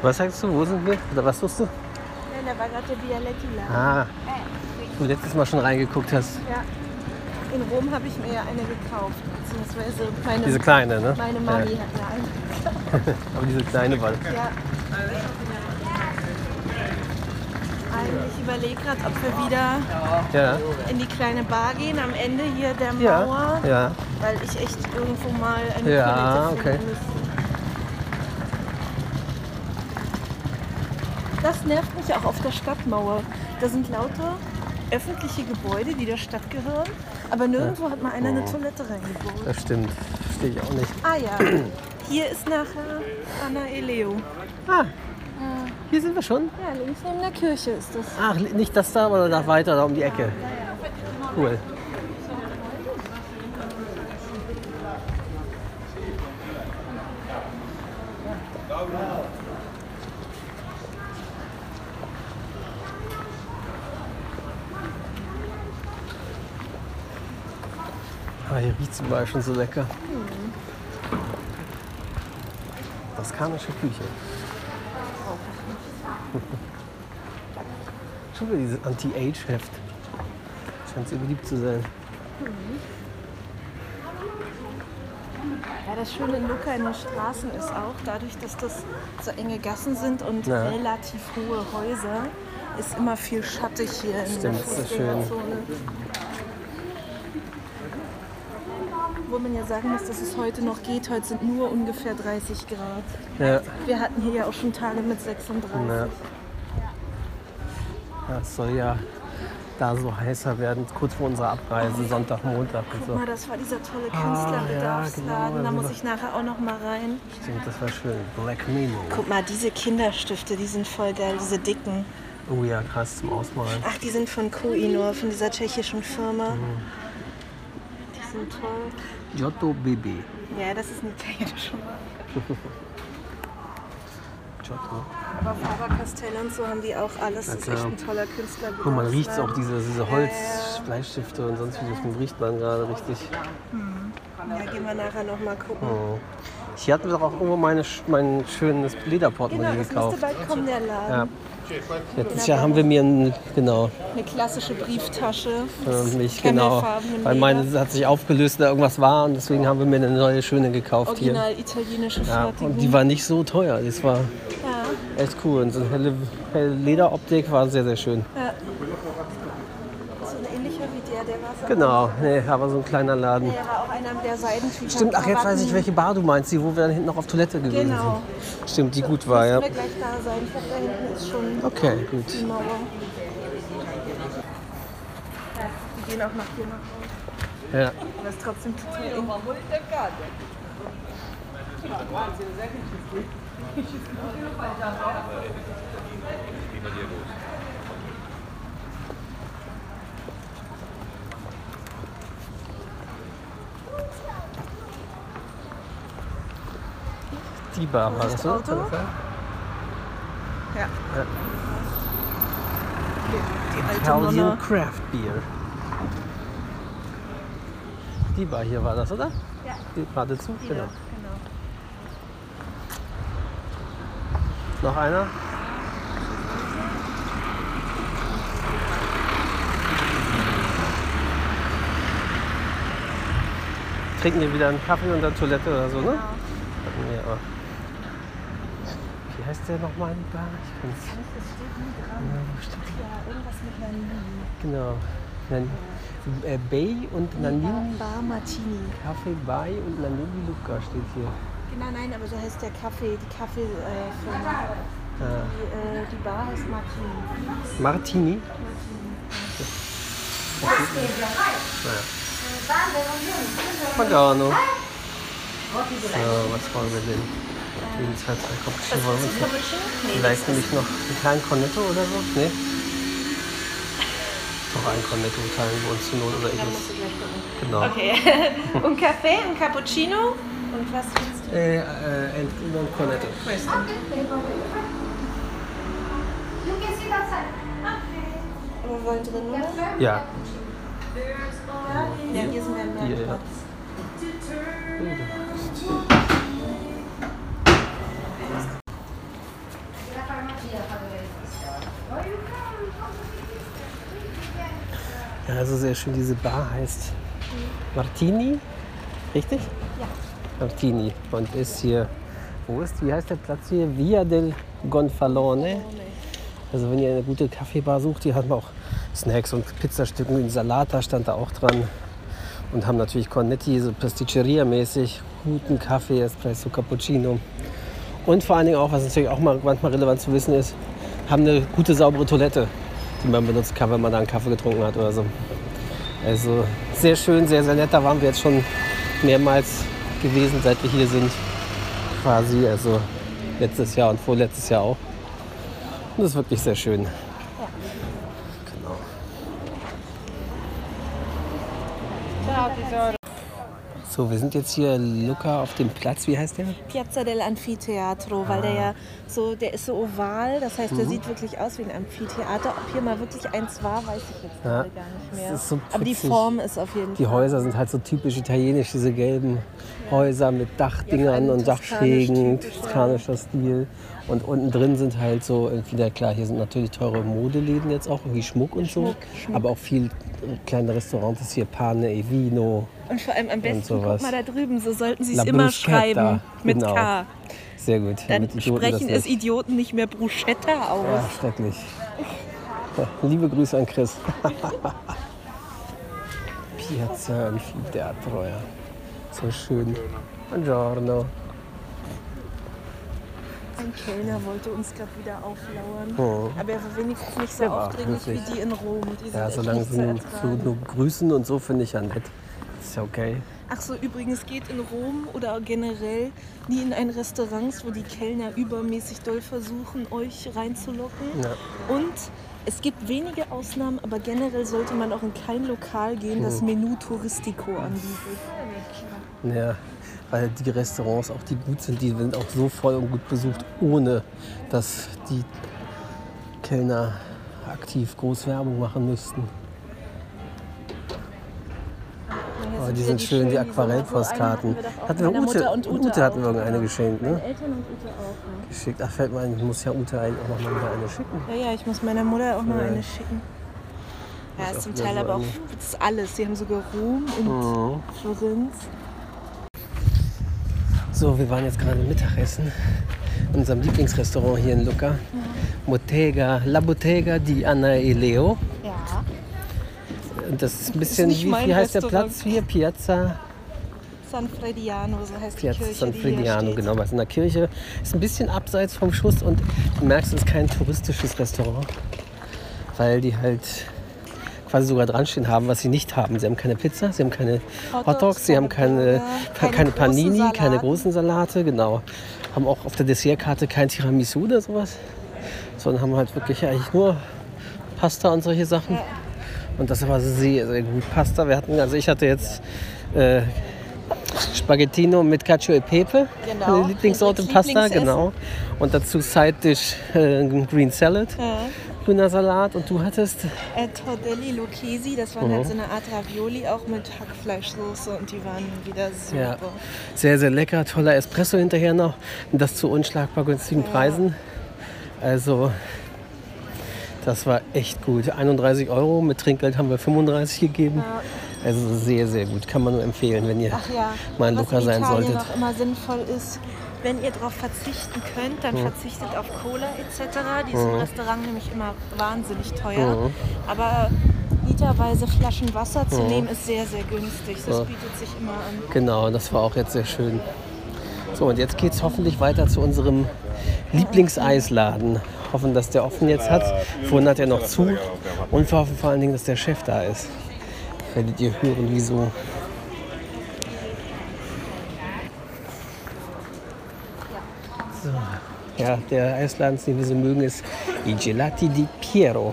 Speaker 2: Was sagst du? Wo sind wir? Oder was suchst du?
Speaker 3: Nein, da war gerade der Bialetti-Laden.
Speaker 2: Ah, wo du letztes Mal schon reingeguckt hast.
Speaker 3: Ja. In Rom habe ich mir ja eine gekauft, beziehungsweise meine,
Speaker 2: Diese kleine, ne?
Speaker 3: meine
Speaker 2: ja.
Speaker 3: Mami hat mir eine. [laughs]
Speaker 2: Aber diese kleine war.
Speaker 3: Ja. Ich überlege gerade, ob wir wieder
Speaker 2: Ja.
Speaker 3: in die kleine Bar gehen am Ende hier der
Speaker 2: Ja.
Speaker 3: Mauer,
Speaker 2: Ja.
Speaker 3: weil ich echt irgendwo mal eine
Speaker 2: Ja,
Speaker 3: Toilette
Speaker 2: okay.
Speaker 3: finden müsste. Das nervt mich auch auf der Stadtmauer. Da sind lauter öffentliche Gebäude, die der Stadt gehören, aber nirgendwo hat mal einer eine Toilette reingebaut.
Speaker 2: Das stimmt. Verstehe ich auch nicht.
Speaker 3: Ah ja, hier ist nachher Anna Eleo.
Speaker 2: Ah, hier sind wir schon.
Speaker 3: Ja, links neben der Kirche ist das.
Speaker 2: Ach, nicht das da, aber noch weiter, da um die Ecke. Cool. Überall schon so lecker. Toskanische Küche. [laughs] Schon wieder dieses Anti-Age-Heft. Scheint sehr beliebt zu sein.
Speaker 3: Ja, das Schöne in Lucca in den Straßen ist auch, dadurch, dass das so enge Gassen sind und
Speaker 2: Ja.
Speaker 3: relativ hohe Häuser, ist immer viel schattig hier in der
Speaker 2: Stimmt, ist schön.
Speaker 3: Fußgängerzone. Wo man ja sagen muss, dass es heute noch geht. Heute sind nur ungefähr 30 Grad.
Speaker 2: Ja,
Speaker 3: Wir hatten hier ja auch schon Tage mit 36.
Speaker 2: ja. Es soll ja da so heißer werden, kurz vor unserer Abreise, Sonntag, Montag und
Speaker 3: Guck
Speaker 2: so.
Speaker 3: mal, das war dieser tolle
Speaker 2: Ah,
Speaker 3: Künstlerbedarfsladen.
Speaker 2: ja, genau,
Speaker 3: da muss
Speaker 2: also-
Speaker 3: ich nachher auch noch mal rein.
Speaker 2: Stimmt, das war schön. Black Menu.
Speaker 3: Guck mal, diese Kinderstifte, die sind voll geil, diese dicken.
Speaker 2: Oh ja, krass zum Ausmalen.
Speaker 3: Ach, die sind von Koinor, von dieser tschechischen Firma.
Speaker 2: Mhm.
Speaker 3: Die sind toll.
Speaker 2: Giotto BB.
Speaker 3: Ja, das ist eine italienische Marke.
Speaker 2: Giotto.
Speaker 3: Aber Faber-Castell und so haben die auch alles. Das ist echt ein toller Künstler.
Speaker 2: Guck mal, man riecht auch diese, diese Holzbleistifte und sonst wie das riecht man gerade richtig.
Speaker 3: Ja, gehen wir nachher noch mal gucken.
Speaker 2: Oh. Hier hatten wir doch auch irgendwo meine, mein schönes Lederportemonnaie
Speaker 3: Genau, das
Speaker 2: gekauft.
Speaker 3: müsste bald kommen, der Laden.
Speaker 2: Ja. Letztes Jahr haben wir mir ein, genau,
Speaker 3: Eine klassische Brieftasche.
Speaker 2: für mich, genau, weil meine hat sich aufgelöst, da irgendwas war und deswegen haben wir mir eine neue schöne gekauft hier.
Speaker 3: Original italienische
Speaker 2: Ja, und die war nicht so teuer, das war
Speaker 3: ja,
Speaker 2: echt cool und so eine helle, helle Lederoptik war sehr, sehr schön.
Speaker 3: ja. So ein ähnlicher wie der, der war es aber
Speaker 2: Genau, nee, aber so ein kleiner Laden.
Speaker 3: Der war auch einer der Seidentücher.
Speaker 2: Stimmt, ach jetzt weiß ich, welche Bar du meinst, die, wo wir dann hinten noch auf Toilette gewesen
Speaker 3: Genau.
Speaker 2: sind. Stimmt, die gut war, ja.
Speaker 3: Wir gleich da sein. Ich glaube, da hinten ist schon
Speaker 2: Okay, gut.
Speaker 3: die Mauer. Die gehen auch nach hier nach Hause.
Speaker 2: Ja.
Speaker 3: Aber ist trotzdem total eng.
Speaker 2: Die Bar war das?
Speaker 3: Auto?
Speaker 2: Kann das sein?
Speaker 3: Ja.
Speaker 2: Ja.
Speaker 3: Die alte Nonne.
Speaker 2: Craft Beer. Die Bar hier war das, oder?
Speaker 3: Ja.
Speaker 2: Die geradezu?
Speaker 3: Die
Speaker 2: Genau.
Speaker 3: da, genau.
Speaker 2: Noch einer? Trinken wir wieder einen Kaffee und dann Toilette oder so, ne? Wir auch. Wie heißt der nochmal, die Bar? Ich kann's.
Speaker 3: Das steht nie dran.
Speaker 2: Ja?
Speaker 3: Ja, irgendwas mit Nanini.
Speaker 2: Genau. Nan äh, Bay und Nanini.
Speaker 3: Bar Martini.
Speaker 2: Kaffee Bay und Nanini Luca steht hier.
Speaker 3: Genau, nein, aber so heißt der Kaffee, die Kaffeefirma. Äh.
Speaker 2: Ah.
Speaker 3: die, äh, die Bar heißt Martini.
Speaker 2: Martini. Pagano. So, was wollen wir denn? Den zwei, drei Cappuccino wollen wir uns noch. Vielleicht nehme ich noch einen kleinen Cornetto oder so? Nee? Doch ein Cornetto teilen wir uns zur Not oder ich
Speaker 3: Dann
Speaker 2: muss.
Speaker 3: musst du gleich gucken.
Speaker 2: Genau.
Speaker 3: Okay. [laughs] Un Kaffee, un Cappuccino und was willst du?
Speaker 2: Äh, äh, ein, ein Cornetto.
Speaker 3: Wir wollen drin, oder?
Speaker 2: Ja.
Speaker 3: Ja, hier sind wir mehr
Speaker 2: Hier, ja. Also sehr schön. Diese Bar heißt Martini, richtig? Ja. Martini und ist hier, wo ist, wie heißt der Platz hier? Via del Gonfalone. Also wenn ihr eine gute Kaffeebar sucht, die haben auch Snacks und Pizzastücken, einen Salat, da stand da auch dran. Und haben natürlich Cornetti, so Pasticceria-mäßig, guten Kaffee, Espresso, Cappuccino. Und vor allen Dingen auch, was natürlich auch mal manchmal relevant zu wissen ist, haben eine gute, saubere Toilette, die man benutzen kann, wenn man da einen Kaffee getrunken hat oder so. Also sehr schön, sehr, sehr nett. Da waren wir jetzt schon mehrmals gewesen, seit wir hier sind. Quasi, also letztes Jahr und vorletztes Jahr auch. Und das ist wirklich sehr schön. Genau. So, wir sind jetzt hier, Luca, auf dem Platz. Wie heißt der?
Speaker 3: Piazza del Anfiteatro, weil der ja so, der ist so oval, das heißt, der sieht wirklich aus wie ein Amphitheater. Ob hier mal wirklich eins war, weiß ich jetzt gerade gar nicht mehr.
Speaker 2: So
Speaker 3: Aber die. Form ist auf jeden
Speaker 2: Die
Speaker 3: Fall.
Speaker 2: Häuser sind halt so typisch italienisch, diese gelben Häuser mit Dachdingern
Speaker 3: Ja,
Speaker 2: und Dachschrägen,
Speaker 3: ja.
Speaker 2: toskanischer Stil. Und unten drin sind halt so, na klar, hier sind natürlich teure Modeläden jetzt auch, irgendwie Schmuck und so.
Speaker 3: Schmuck.
Speaker 2: Aber auch viel kleine Restaurants, hier Pane e Vino.
Speaker 3: Und vor allem am besten, guck mal da drüben, so sollten sie es immer schreiben. Mit
Speaker 2: genau.
Speaker 3: K.
Speaker 2: Sehr gut.
Speaker 3: Dann
Speaker 2: das
Speaker 3: sprechen es Idioten nicht mehr Bruschetta aus.
Speaker 2: Ja, schrecklich. Ja, [laughs] liebe Grüße an Chris. [laughs] Piazza Anfiteatro, ja. So schön. Buongiorno.
Speaker 3: Ein Kellner wollte uns gerade wieder auflauern.
Speaker 2: Oh.
Speaker 3: Aber er war wenigstens nicht so
Speaker 2: war
Speaker 3: aufdringlich wie die in Rom. Die
Speaker 2: Ja, solange sie
Speaker 3: zu
Speaker 2: nur grüßen und so finde ich ja nett. Ist ja okay.
Speaker 3: Ach so, übrigens geht in Rom oder generell nie in ein Restaurant, wo die Kellner übermäßig doll versuchen, euch reinzulocken.
Speaker 2: Ja.
Speaker 3: Und es gibt wenige Ausnahmen, aber generell sollte man auch in kein Lokal gehen, das
Speaker 2: Hm.
Speaker 3: Menü Touristico anbietet.
Speaker 2: Ja, weil die Restaurants, auch die gut sind, die sind auch so voll und gut besucht, ohne dass die Kellner aktiv groß Werbung machen müssten. Aber die sind schön, die Aquarellpostkarten.
Speaker 3: hatten wir
Speaker 2: Ute,
Speaker 3: und
Speaker 2: Ute,
Speaker 3: Ute
Speaker 2: hatten wir irgendeine geschenkt, ne?
Speaker 3: Eltern und Ute auch.
Speaker 2: Geschickt. Ach, fällt mir ein, ich muss ja Ute eigentlich auch noch mal eine schicken.
Speaker 3: Ja, ja, ich muss meiner Mutter auch noch
Speaker 2: Ja.
Speaker 3: eine schicken. Ja,
Speaker 2: Ist
Speaker 3: zum Teil aber auch das ist alles. Sie haben sogar Rom und
Speaker 2: Mhm.
Speaker 3: Florenz.
Speaker 2: So, wir waren jetzt gerade Mittagessen in unserem Lieblingsrestaurant hier in Lucca. Bottega, La Bottega di Anna e Leo.
Speaker 3: Ja.
Speaker 2: Und das ist ein bisschen,
Speaker 3: nicht
Speaker 2: wie, wie heißt der
Speaker 3: Restaurant.
Speaker 2: Platz hier? Piazza,
Speaker 3: San Frediano, so heißt
Speaker 2: Piazza
Speaker 3: die Kirche,
Speaker 2: San Frediano, genau. Was in der Kirche ist ein bisschen abseits vom Schuss und du merkst, es ist kein touristisches Restaurant, weil die halt quasi sogar dran stehen haben, was sie nicht haben. Sie haben keine Pizza, sie haben keine
Speaker 3: Hotdogs,
Speaker 2: Hotdogs, sie haben
Speaker 3: keine
Speaker 2: keine, keine,
Speaker 3: keine großen
Speaker 2: Panini, keine großen Salate, genau. Haben auch auf der Dessertkarte kein Tiramisu oder sowas, sondern haben halt wirklich eigentlich nur Pasta und solche Sachen. Und das war sehr, sehr gut. Pasta, wir hatten, also ich hatte jetzt äh, Spaghettino mit Cacio e Pepe,
Speaker 3: Genau,
Speaker 2: Lieblingssorte Pasta, genau. Und dazu Side Dish äh, Green Salad,
Speaker 3: Ja.
Speaker 2: grüner Salat. Und du hattest
Speaker 3: Äh, Tordelli Lucchesi, das waren
Speaker 2: Mhm.
Speaker 3: halt so eine Art Ravioli, auch mit Hackfleischsoße und die waren wieder super.
Speaker 2: Ja. sehr, sehr lecker, toller Espresso hinterher noch. Und das zu unschlagbar günstigen Preisen. Also, das war echt gut. 31 Euro, mit Trinkgeld haben wir 35 gegeben. Also sehr, sehr gut. Kann man nur empfehlen, wenn ihr
Speaker 3: ja,
Speaker 2: mal in
Speaker 3: was
Speaker 2: Lucca
Speaker 3: in
Speaker 2: sein solltet.
Speaker 3: auch immer sinnvoll ist, wenn ihr darauf verzichten könnt, dann
Speaker 2: Mhm.
Speaker 3: verzichtet auf Cola etc. Die ist im Restaurant nämlich immer wahnsinnig teuer.
Speaker 2: Mhm.
Speaker 3: Aber literweise Flaschen Wasser zu
Speaker 2: Mhm.
Speaker 3: nehmen ist sehr, sehr günstig. Das
Speaker 2: Ja.
Speaker 3: bietet sich immer an.
Speaker 2: Genau, das war auch jetzt sehr schön. So, und jetzt geht es hoffentlich weiter zu unserem Lieblingseisladen. Hoffen, dass der offen jetzt hat. Vorhin hat er noch zu. Und wir hoffen vor allen Dingen, dass der Chef da ist. Werdet ihr hören, wieso. So. Ja, der Eisladen, den wir so mögen, ist I Gelati di Piero.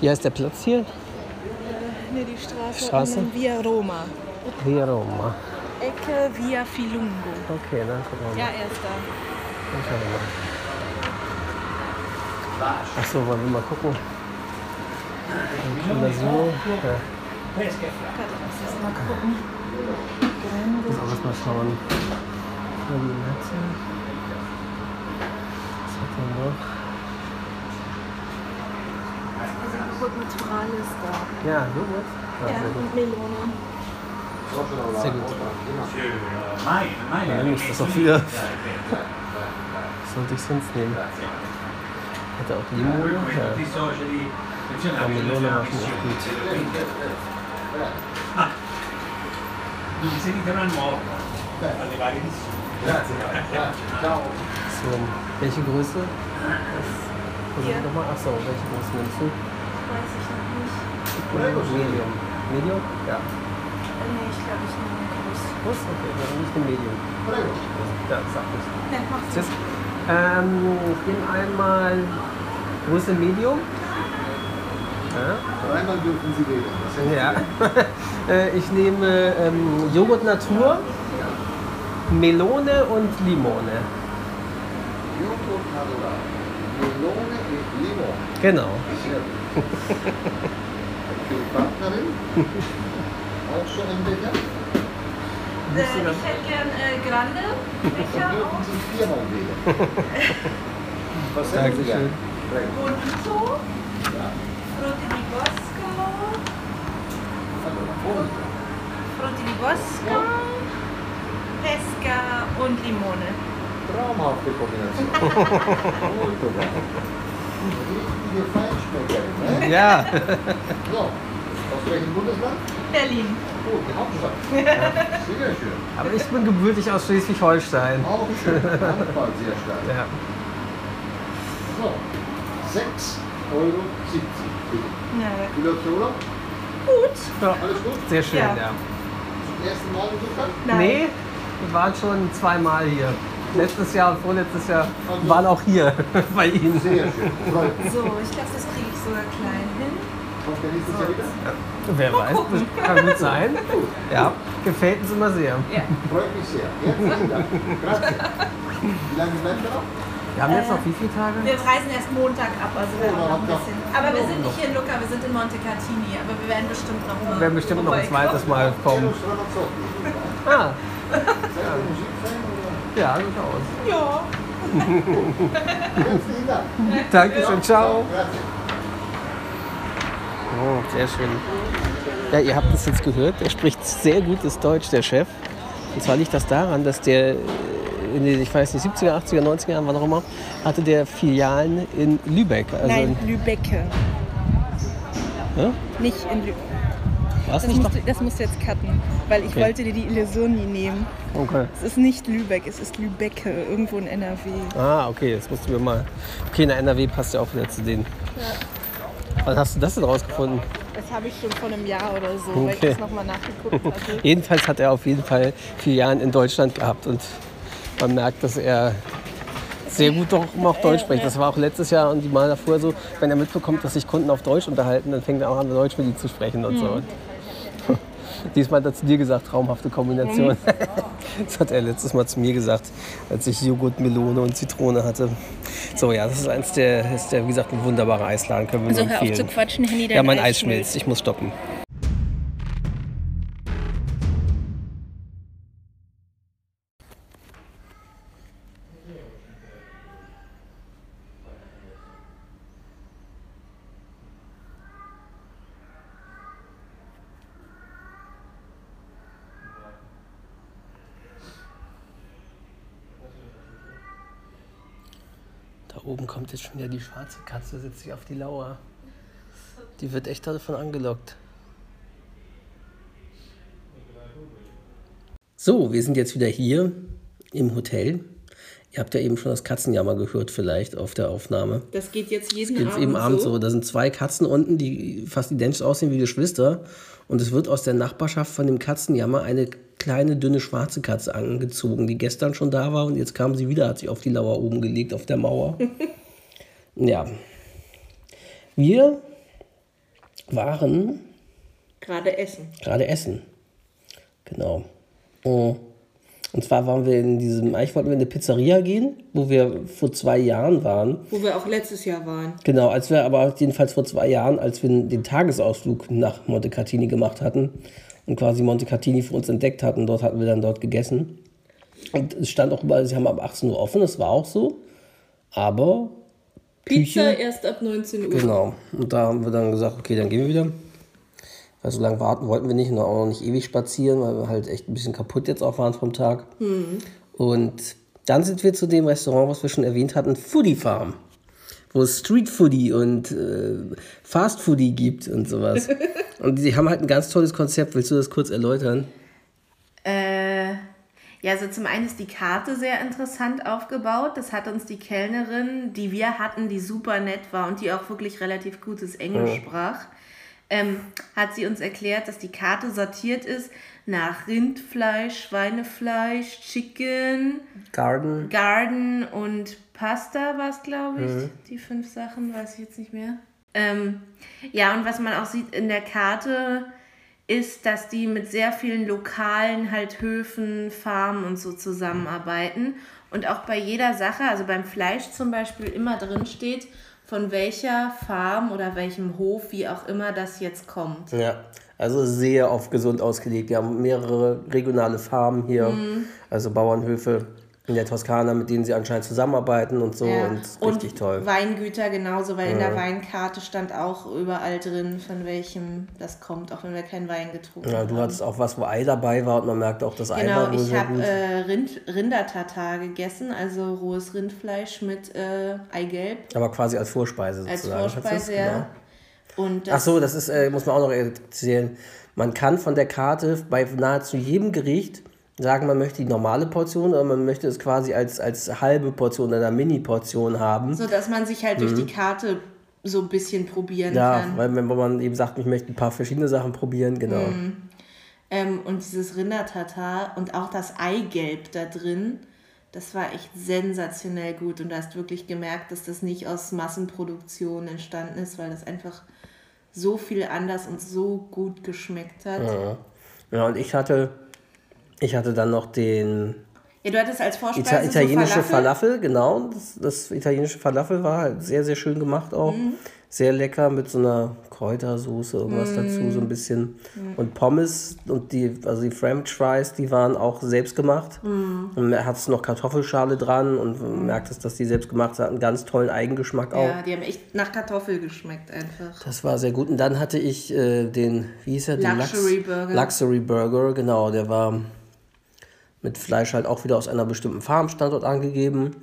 Speaker 2: Wie heißt der Platz hier?
Speaker 3: Ne, die Straße,
Speaker 2: Straße?
Speaker 3: Via Roma.
Speaker 2: Via Roma.
Speaker 3: Ecke Via Filungo.
Speaker 2: Okay, dann gucken wir mal.
Speaker 3: Ja, er ist da.
Speaker 2: Dann schauen wir mal. Achso, wollen wir mal gucken. Dann können wir so. Ja.
Speaker 3: Mal gucken.
Speaker 2: Muss auch erst mal schauen. Was hat er noch?
Speaker 3: Gut, Naturalis da.
Speaker 2: Ja, Joghurt. Ja,
Speaker 3: Ja,
Speaker 2: sehr gut.
Speaker 3: und Melone.
Speaker 2: Sehr gut. Ja, nicht das auch wieder. Was [laughs] sollte ich sonst nehmen? Hätte auch Limone. Ja. Ja, war schon echt gut. So, welche Größe? Versuch nochmal. Achso, welche Größe nimmst du?
Speaker 3: Weiß ich noch nicht.
Speaker 2: Medium. Medium? Ja.
Speaker 3: Nee, ich glaube, ich nehme einen Groß.
Speaker 2: Groß? Okay, dann nicht ein Medium. Ja, sag das.
Speaker 3: Ne, mach's.
Speaker 2: Tschüss. Ähm, ich nehme einmal Größe Medium. Ja.
Speaker 8: Einmal dürfen Sie wählen.
Speaker 2: Ja. [laughs] Äh, ich nehme ähm, Joghurt Natur, Melone und Limone.
Speaker 8: Joghurt Natural. Melone mit Limon.
Speaker 2: Genau.
Speaker 8: Die Partnerin? [laughs] Auch so ein Becher?
Speaker 3: Äh, ich hätte gern äh, Grande
Speaker 8: Dann
Speaker 3: Becher
Speaker 8: dürfen. Sie viermal wählen. [laughs] Was hätten Sie gern?
Speaker 3: Bonito. Frutti di Bosco.
Speaker 8: Also,
Speaker 3: Frutti di Bosco. Pesca und Limone.
Speaker 8: traumhafte Kombination. Wunderbar. Richtige Feinschmeckerin, ne?
Speaker 2: Ja.
Speaker 8: So, aus welchem Bundesland?
Speaker 3: Berlin.
Speaker 8: Oh, die Hauptstadt. Sehr schön.
Speaker 2: Aber ich bin gebürtig aus Schleswig-Holstein.
Speaker 8: Auch schön. Handball sehr stark.
Speaker 2: Ja.
Speaker 8: So, 6,70 Euro. Bitte.
Speaker 3: Ja,
Speaker 8: Wie läuft der Urlaub?
Speaker 3: gut.
Speaker 2: ja.
Speaker 8: Alles gut?
Speaker 2: Sehr schön,
Speaker 3: Ja.
Speaker 2: ja.
Speaker 8: Zum ersten Mal besucht?
Speaker 3: Nein.
Speaker 2: Nee, wir waren schon zweimal hier. Letztes Jahr und vorletztes Jahr waren auch hier [laughs] bei Ihnen.
Speaker 8: Sehr schön.
Speaker 3: So, ich glaube, das kriege ich sogar klein hin.
Speaker 8: Kommt der nächstes Jahr wieder?
Speaker 2: Wer weiß, das kann gut sein. Ja, gefällt uns immer sehr.
Speaker 8: Freut mich sehr. Herzlichen Dank. Grazie. Wie lange bleibt ihr noch?
Speaker 2: Wir haben jetzt noch wie viele Tage?
Speaker 3: Wir reisen erst Montag ab, also wir haben noch ein bisschen. Aber wir sind nicht hier in Lucca, wir sind in Montecatini, aber wir werden bestimmt noch mal.
Speaker 2: Wir werden bestimmt noch ein zweites Mal kommen. Ah, ja, durchaus.
Speaker 3: Ja.
Speaker 8: Herzlichen [laughs] Dank.
Speaker 2: Dankeschön, ciao. Oh, sehr schön. Ja, ihr habt es jetzt gehört, er spricht sehr gutes Deutsch, der Chef. Und zwar liegt das daran, dass der in den, ich weiß nicht, 70er, 80er, 90er Jahren, wann auch immer, hatte der Filialen in Lübeck. Also
Speaker 3: Nein, Lübecke.
Speaker 2: Ja?
Speaker 3: Nicht in Lübeck.
Speaker 2: Was
Speaker 3: Das musst, du, das musst du jetzt cutten, weil ich
Speaker 2: Okay.
Speaker 3: wollte dir die Illusion nie nehmen.
Speaker 2: Okay.
Speaker 3: Es ist nicht Lübeck, es ist Lübecke, irgendwo in NRW.
Speaker 2: Ah, okay, das musst du mir mal. Okay, in der NRW passt ja auch wieder zu denen. Wann hast du das denn rausgefunden?
Speaker 3: Das habe ich schon vor einem Jahr oder so, weil ich
Speaker 2: Okay.
Speaker 3: das nochmal nachgeguckt hatte. [laughs]
Speaker 2: Jedenfalls hat er auf jeden Fall vier Jahre in Deutschland gehabt und man merkt, dass er sehr gut doch auch Deutsch spricht. Das war auch letztes Jahr und die Mal davor so, wenn er mitbekommt, dass sich Kunden auf Deutsch unterhalten, dann fängt er auch an, Deutsch mit ihnen zu sprechen und so. Und [laughs] Diesmal hat er zu dir gesagt, traumhafte Kombination. [laughs] Das hat er letztes Mal zu mir gesagt, als ich Joghurt, Melone und Zitrone hatte. So, ja, das ist eins der, ist der wie gesagt, ein wunderbarer Eisladen, können wir
Speaker 3: Also
Speaker 2: nur
Speaker 3: hör auf
Speaker 2: empfehlen.
Speaker 3: zu quatschen, Handy,
Speaker 2: ja, mein
Speaker 3: Eis
Speaker 2: schmilzt, ich muss stoppen. Jetzt schon wieder die schwarze Katze, sitzt sich auf die Lauer. Die wird echt davon angelockt. So, wir sind jetzt wieder hier im Hotel. Ihr habt ja eben schon das Katzenjammer gehört, vielleicht auf der Aufnahme.
Speaker 3: Das geht jetzt jeden
Speaker 2: Geht
Speaker 3: Abend,
Speaker 2: eben Abend
Speaker 3: so.
Speaker 2: so. Da sind zwei Katzen unten, die fast identisch aussehen wie Geschwister. Und es wird aus der Nachbarschaft von dem Katzenjammer eine kleine, dünne, schwarze Katze angezogen, die gestern schon da war und jetzt kam sie wieder, hat sich auf die Lauer oben gelegt, auf der Mauer. [laughs] ja. Wir waren
Speaker 3: Gerade essen.
Speaker 2: gerade essen. Genau. Und zwar waren wir in diesem, eigentlich wollten wir in eine Pizzeria gehen, wo wir vor zwei Jahren waren.
Speaker 3: Wo wir auch letztes Jahr waren.
Speaker 2: Genau, als wir aber jedenfalls vor zwei Jahren, als wir den Tagesausflug nach Montecatini gemacht hatten und quasi Montecatini für uns entdeckt hatten, dort hatten wir dann dort gegessen. Und es stand auch überall, sie haben ab 18 Uhr offen, das war auch so. Aber
Speaker 3: Pizza
Speaker 2: Küche,
Speaker 3: erst ab 19 Uhr.
Speaker 2: Genau. Und da haben wir dann gesagt, okay, dann gehen wir wieder. Weil so lange warten wollten wir nicht und auch noch nicht ewig spazieren, weil wir halt echt ein bisschen kaputt jetzt auch waren vom Tag. Und dann sind wir zu dem Restaurant, was wir schon erwähnt hatten, Foodie Farm. Wo es Street Foodie und äh, Fast Foodie gibt und sowas. [laughs] und die haben halt ein ganz tolles Konzept. Willst du das kurz erläutern?
Speaker 3: Ja, also zum einen ist die Karte sehr interessant aufgebaut. Das hat uns die Kellnerin, die wir hatten, die super nett war und die auch wirklich relativ gutes Englisch sprach, ähm, hat sie uns erklärt, dass die Karte sortiert ist nach Rindfleisch, Schweinefleisch, Chicken,
Speaker 2: Garden.
Speaker 3: Garden und Pasta war es, glaube ich. Die fünf Sachen, weiß ich jetzt nicht mehr. Ähm, ja, und was man auch sieht in der Karte, ist, dass die mit sehr vielen lokalen halt Höfen, Farmen und so zusammenarbeiten. Und auch bei jeder Sache, also beim Fleisch zum Beispiel, immer drin steht, von welcher Farm oder welchem Hof, wie auch immer das jetzt kommt.
Speaker 2: Ja, also sehr auf gesund ausgelegt. Wir haben mehrere regionale Farmen hier,
Speaker 3: Mhm.
Speaker 2: also Bauernhöfe in der Toskana, mit denen sie anscheinend zusammenarbeiten und so.
Speaker 3: Ja.
Speaker 2: Und richtig toll.
Speaker 3: Weingüter genauso, weil in der Weinkarte stand auch überall drin, von welchem das kommt, auch wenn wir keinen Wein getrunken
Speaker 2: Ja,
Speaker 3: haben.
Speaker 2: du hattest auch was, wo Ei dabei war und man merkt auch, das Ei
Speaker 3: Genau,
Speaker 2: war wohl
Speaker 3: ich habe äh, Rind, Rindertatar gegessen, also rohes Rindfleisch mit äh, Eigelb
Speaker 2: Aber quasi als Vorspeise
Speaker 3: als
Speaker 2: sozusagen. Du's?
Speaker 3: Vorspeise. Ja. Und das,
Speaker 2: Ach so, das ist, äh, muss man auch noch erzählen. Man kann von der Karte bei nahezu jedem Gericht sagen, man möchte die normale Portion oder man möchte es quasi als, als halbe Portion oder Mini-Portion haben.
Speaker 3: so dass man sich halt durch die Karte so ein bisschen probieren
Speaker 2: Mhm. ja,
Speaker 3: kann.
Speaker 2: weil wenn man eben sagt, ich möchte ein paar verschiedene Sachen probieren, genau.
Speaker 3: Mhm. Ähm, und dieses Rindertatar und auch das Eigelb da drin, das war echt sensationell gut. Und du hast wirklich gemerkt, dass das nicht aus Massenproduktion entstanden ist, weil das einfach so viel anders und so gut geschmeckt hat. Ja,
Speaker 2: Ja, und ich hatte, ich hatte dann noch den
Speaker 3: du hattest als Vorspeise
Speaker 2: Ita italienische
Speaker 3: so
Speaker 2: Falafel, genau. Das, das italienische Falafel war halt sehr, sehr schön gemacht auch.
Speaker 3: Mhm.
Speaker 2: Sehr lecker mit so einer Kräutersoße, irgendwas dazu, so ein bisschen. Und Pommes und die, also die French Fries, die waren auch selbst gemacht.
Speaker 3: Mhm.
Speaker 2: Und man hat noch Kartoffelschale dran und man merkt, es, dass die selbst gemacht hat. Einen ganz tollen Eigengeschmack auch.
Speaker 3: Ja, die haben echt nach Kartoffel geschmeckt einfach.
Speaker 2: Das war sehr gut. Und dann hatte ich äh, den, wie hieß er? Den
Speaker 3: Luxury
Speaker 2: Lux-
Speaker 3: Burger.
Speaker 2: Luxury Burger, genau. Der war mit Fleisch halt auch wieder aus einer bestimmten Farmstandort angegeben.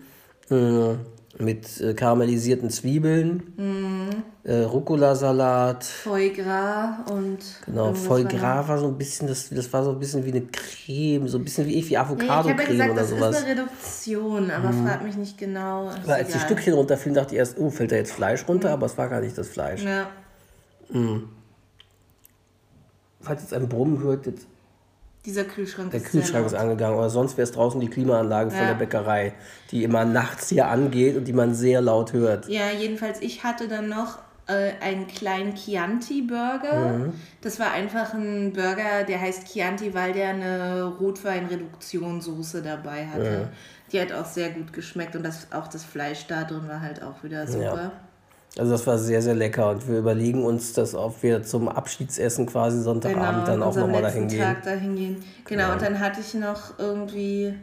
Speaker 2: Äh, mit äh, karamellisierten Zwiebeln,
Speaker 3: Mhm.
Speaker 2: äh, Rucola-Salat.
Speaker 3: Foie Gras und.
Speaker 2: Genau, Foie. Gras war so ein bisschen, das, das war so ein bisschen wie eine Creme, so ein bisschen wie, wie
Speaker 3: ich habe ja
Speaker 2: Avocado-Creme oder
Speaker 3: das
Speaker 2: sowas.
Speaker 3: ist eine Reduktion, aber frag mich nicht genau.
Speaker 2: Aber als die
Speaker 3: egal.
Speaker 2: Stückchen runterfielen, dachte ich erst, oh, fällt da jetzt Fleisch runter, aber es war gar nicht das Fleisch.
Speaker 3: Ja.
Speaker 2: Falls jetzt ein Brummen hört, jetzt
Speaker 3: Dieser Kühlschrank
Speaker 2: Der
Speaker 3: ist
Speaker 2: Kühlschrank ist angegangen, oder sonst wäre es draußen die Klimaanlage von
Speaker 3: Ja.
Speaker 2: der Bäckerei, die immer nachts hier angeht und die man sehr laut hört.
Speaker 3: Ja, jedenfalls, ich hatte dann noch äh, einen kleinen Chianti-Burger.
Speaker 2: Mhm.
Speaker 3: Das war einfach ein Burger, der heißt Chianti, weil der eine Rotwein-Reduktionssoße dabei hatte. Die hat auch sehr gut geschmeckt und das, auch das Fleisch da drin war halt auch wieder super.
Speaker 2: Also das war sehr, sehr lecker und wir überlegen uns, dass ob wir zum Abschiedsessen quasi Sonntagabend dann
Speaker 3: an
Speaker 2: auch nochmal dahin gehen.
Speaker 3: Tag dahin gehen. Genau, und dann hatte ich noch irgendwie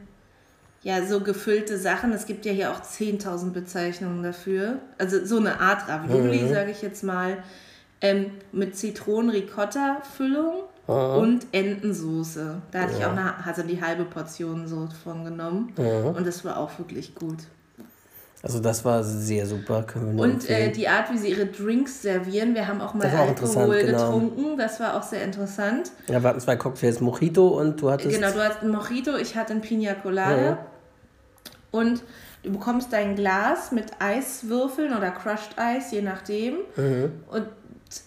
Speaker 3: ja so gefüllte Sachen. Es gibt ja hier auch 10.000 Bezeichnungen dafür. Also so eine Art Ravioli,
Speaker 2: Mhm.
Speaker 3: sage ich jetzt mal, ähm, mit Zitronen-Ricotta-Füllung
Speaker 2: Mhm.
Speaker 3: und Entensoße. Da hatte ich auch eine, also die halbe Portion so von genommen.
Speaker 2: Mhm.
Speaker 3: Und das war auch wirklich gut.
Speaker 2: Also das war sehr super, können wir nur
Speaker 3: Und äh, die Art, wie sie ihre Drinks servieren, wir haben auch mal
Speaker 2: war auch
Speaker 3: Alkohol
Speaker 2: genau.
Speaker 3: getrunken. Das war auch sehr interessant.
Speaker 2: ja, wir hatten zwei Cocktails, Mojito und du hattest...
Speaker 3: Genau, du hast einen Mojito, ich hatte einen Pina Colada.
Speaker 2: Mhm.
Speaker 3: Und du bekommst dein Glas mit Eiswürfeln oder Crushed Eis, je nachdem. Und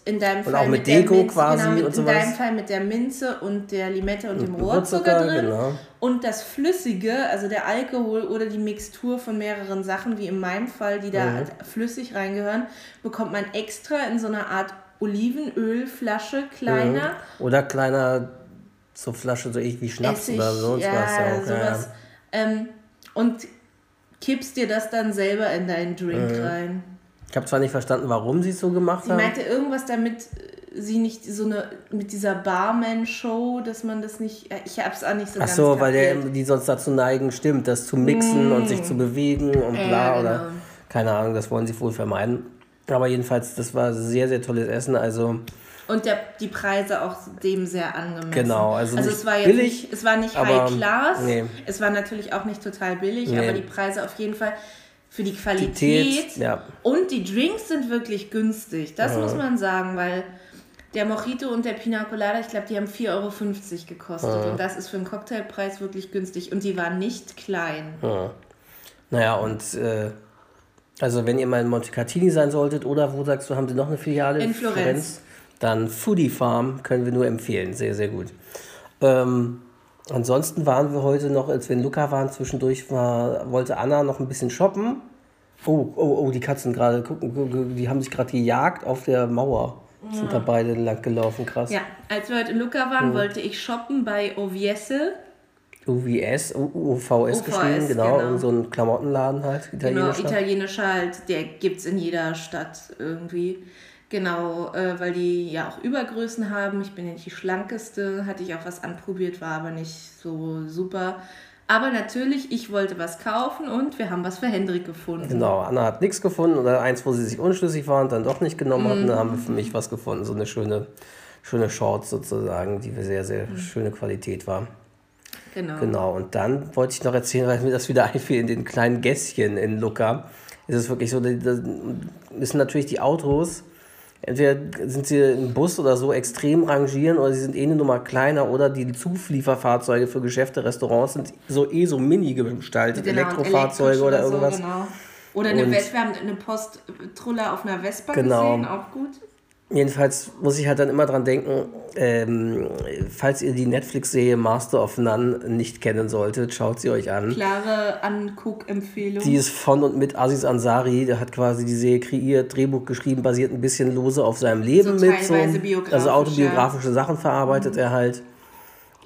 Speaker 3: in deinem Fall
Speaker 2: Mhm. auch mit
Speaker 3: der
Speaker 2: Deko
Speaker 3: Minze,
Speaker 2: quasi
Speaker 3: genau, mit,
Speaker 2: und
Speaker 3: in
Speaker 2: sowas.
Speaker 3: deinem Fall mit der Minze und der Limette und dem
Speaker 2: Und
Speaker 3: Rohrzucker
Speaker 2: Rohrzucker,
Speaker 3: drin.
Speaker 2: genau.
Speaker 3: Und das Flüssige, also der Alkohol oder die Mixtur von mehreren Sachen, wie in meinem Fall, die da
Speaker 2: Mhm.
Speaker 3: flüssig reingehören, bekommt man extra in so einer Art Olivenölflasche, kleiner.
Speaker 2: Oder kleiner, so Flasche, so ich wie Schnaps
Speaker 3: Essig,
Speaker 2: oder sonst
Speaker 3: ja,
Speaker 2: was. Ja, auch,
Speaker 3: sowas. Ähm, und kippst dir das dann selber in deinen Drink
Speaker 2: Mhm.
Speaker 3: rein.
Speaker 2: Ich habe zwar nicht verstanden, warum sie es so gemacht
Speaker 3: Sie
Speaker 2: haben.
Speaker 3: meinte irgendwas damit, äh, sie nicht so eine, mit dieser Barman-Show, dass man das nicht, äh, ich hab's auch nicht so
Speaker 2: Ach
Speaker 3: ganz
Speaker 2: so, weil der,
Speaker 3: kapiert.
Speaker 2: die sonst dazu neigen, stimmt, das zu mixen und sich zu bewegen und bla
Speaker 3: Ja,
Speaker 2: oder
Speaker 3: genau.
Speaker 2: keine Ahnung, das wollen sie wohl vermeiden. Aber jedenfalls, das war sehr, sehr tolles Essen. Also,
Speaker 3: Und der, die Preise auch dem sehr angemessen.
Speaker 2: Genau, also
Speaker 3: also
Speaker 2: nicht
Speaker 3: es war jetzt
Speaker 2: billig,
Speaker 3: nicht, es war nicht High Class,
Speaker 2: nee.
Speaker 3: es war natürlich auch nicht total billig,
Speaker 2: Nee.
Speaker 3: aber die Preise auf jeden Fall für die Qualität.
Speaker 2: Ja.
Speaker 3: Und die Drinks sind wirklich günstig, das muss man sagen, weil der Mojito und der Pina Colada, ich glaube, die haben 4,50 Euro gekostet. Und das ist für einen Cocktailpreis wirklich günstig. Und die waren nicht klein.
Speaker 2: naja, und äh, also wenn ihr mal in Montecatini sein solltet oder wo sagst du, haben sie noch eine Filiale?
Speaker 3: In Florenz.
Speaker 2: Dann Foodie Farm können wir nur empfehlen. Sehr, sehr gut. Ähm, ansonsten waren wir heute noch, als wir in Lucca waren, zwischendurch war, wollte Anna noch ein bisschen shoppen. Oh, oh, oh, die Katzen gerade, gucken, die haben sich gerade gejagt auf der Mauer. Sind da beide lang gelaufen, krass.
Speaker 3: Ja, als wir heute in Lucca waren, wollte ich shoppen bei Oviesse.
Speaker 2: UVS, UVS geschrieben, genau,
Speaker 3: genau.
Speaker 2: so ein Klamottenladen halt,
Speaker 3: Genau,
Speaker 2: italienischer.
Speaker 3: italienischer halt, der gibt es in jeder Stadt irgendwie. Genau, äh, weil die ja auch Übergrößen haben. Ich bin ja nicht die schlankeste, hatte ich auch was anprobiert, war aber nicht so super. Aber natürlich, ich wollte was kaufen und wir haben was für Hendrik gefunden.
Speaker 2: Genau, Anna hat nichts gefunden oder eins, wo sie sich unschlüssig war und dann doch nicht genommen hat. Und dann haben wir für mich was gefunden, so eine schöne, schöne Shorts sozusagen, die sehr, sehr schöne Qualität war.
Speaker 3: Genau.
Speaker 2: Genau, und dann wollte ich noch erzählen, weil mir das wieder [laughs] einfiel, in den kleinen Gässchen in Lucca. Ist es wirklich so, da müssen natürlich die Autos, entweder sind sie im Bus oder so extrem rangieren oder sie sind eh eine Nummer kleiner oder die Zulieferfahrzeuge für Geschäfte, Restaurants sind so eh so mini gestaltet,
Speaker 3: Genau,
Speaker 2: Elektrofahrzeuge oder
Speaker 3: so,
Speaker 2: irgendwas.
Speaker 3: genau. Oder eine Vespa, wir haben eine Posttruller auf einer Vespa
Speaker 2: Genau.
Speaker 3: gesehen, auch gut.
Speaker 2: Jedenfalls muss ich halt dann immer dran denken, ähm, falls ihr die Netflix-Serie Master of None nicht kennen solltet, schaut sie euch an.
Speaker 3: Klare Anguck-Empfehlung.
Speaker 2: Die ist von und mit Aziz Ansari, der hat quasi die Serie kreiert, Drehbuch geschrieben, basiert ein bisschen lose auf seinem Leben
Speaker 3: So
Speaker 2: mit.
Speaker 3: biografisch,
Speaker 2: also autobiografische Sachen verarbeitet er halt.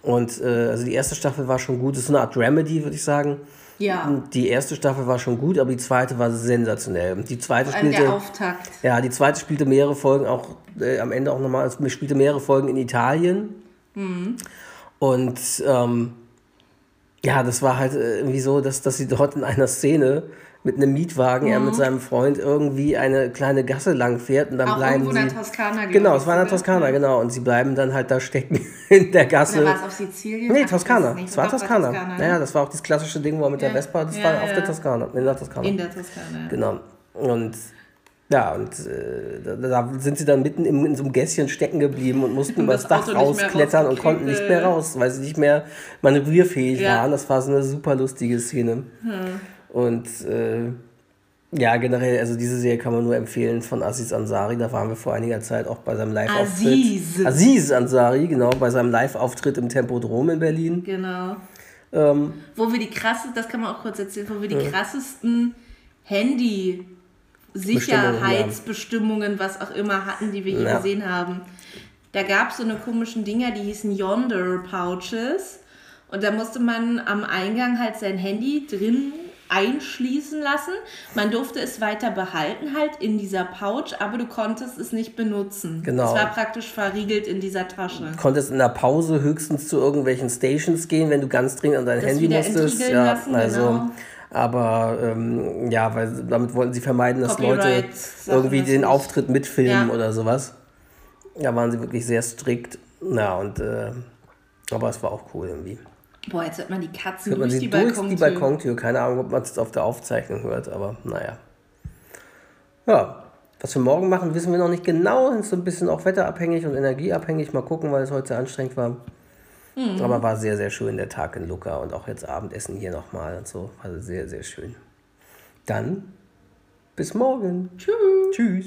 Speaker 2: Und äh, also die erste Staffel war schon gut, das ist so eine Art Dramedy, würde ich sagen.
Speaker 3: Ja,
Speaker 2: Und Die erste Staffel war schon gut, aber die zweite war sensationell. Und Die zweite spielte.
Speaker 3: der Auftakt.
Speaker 2: Ja, die zweite spielte mehrere Folgen auch äh, am Ende auch nochmal, es spielte mehrere Folgen in Italien. Und ähm, ja, das war halt äh, irgendwie so, dass, dass sie dort in einer Szene mit einem Mietwagen, er mit seinem Freund irgendwie eine kleine Gasse lang fährt und dann
Speaker 3: Auch
Speaker 2: bleiben
Speaker 3: irgendwo in
Speaker 2: sie.
Speaker 3: der Toskana,
Speaker 2: Genau, es war in der. Toskana, genau. Und sie bleiben dann halt da stecken [laughs] in der Gasse.
Speaker 3: War es auf Sizilien?
Speaker 2: Nee, Toskana.
Speaker 3: es
Speaker 2: war Toskana.
Speaker 3: ne?
Speaker 2: Naja, das war auch das klassische Ding, wo er mit der
Speaker 3: Ja.
Speaker 2: Vespa, das
Speaker 3: Ja,
Speaker 2: war auf
Speaker 3: ja.
Speaker 2: der Toskana. In der Toskana.
Speaker 3: In der Toskana. ja.
Speaker 2: Genau. Und ja, und äh, da, sind sie dann mitten im, in so einem Gässchen stecken geblieben und mussten [laughs]
Speaker 3: Und
Speaker 2: übers
Speaker 3: das
Speaker 2: Dach rausklettern und konnten nicht mehr raus, weil sie nicht mehr manövrierfähig
Speaker 3: Ja.
Speaker 2: waren. Das war so eine super lustige Szene. Und äh, ja, generell, also diese Serie kann man nur empfehlen von Aziz Ansari. Da waren wir vor einiger Zeit auch bei seinem Live-Auftritt.
Speaker 3: Aziz.
Speaker 2: Aziz Ansari, genau, bei seinem Live-Auftritt im Tempodrom in Berlin.
Speaker 3: Genau.
Speaker 2: Ähm,
Speaker 3: Wo wir die krassesten, das kann man auch kurz erzählen, wo wir die krassesten Handy Sicherheitsbestimmungen, was auch immer hatten, die wir hier
Speaker 2: Ja.
Speaker 3: gesehen haben. Da gab es so eine komischen Dinger, die hießen Yonder Pouches. Und da musste man am Eingang halt sein Handy drin einschließen lassen. Man durfte es weiter behalten halt in dieser Pouch, aber du konntest es nicht benutzen.
Speaker 2: Genau.
Speaker 3: Es war praktisch verriegelt in dieser Tasche.
Speaker 2: konntest in der Pause höchstens zu irgendwelchen Stations gehen, wenn du ganz dringend an dein
Speaker 3: Das
Speaker 2: Handy musstest. Ja,
Speaker 3: lassen,
Speaker 2: also,
Speaker 3: genau.
Speaker 2: aber ähm, ja, weil damit wollten sie vermeiden, dass Leute
Speaker 3: Copyright-Sachen
Speaker 2: irgendwie den. Auftritt mitfilmen
Speaker 3: Ja.
Speaker 2: oder sowas. Da waren sie wirklich sehr strikt. Ja, und äh, aber es war auch cool irgendwie.
Speaker 3: Boah, jetzt hört man die Katzen
Speaker 2: Hört man
Speaker 3: durch
Speaker 2: sie
Speaker 3: die
Speaker 2: durch
Speaker 3: Balkontür.
Speaker 2: die Balkontür. Keine Ahnung, ob man es jetzt auf der Aufzeichnung hört, aber naja. Ja, was wir morgen machen, wissen wir noch nicht genau. Ist so ein bisschen auch wetterabhängig und energieabhängig. Mal gucken, weil es heute sehr anstrengend war.
Speaker 3: Mhm.
Speaker 2: Aber war sehr, sehr schön der Tag in Lucca und auch jetzt Abendessen hier nochmal und so. Also sehr, sehr schön. Dann bis morgen. Tschüss. Tschüss.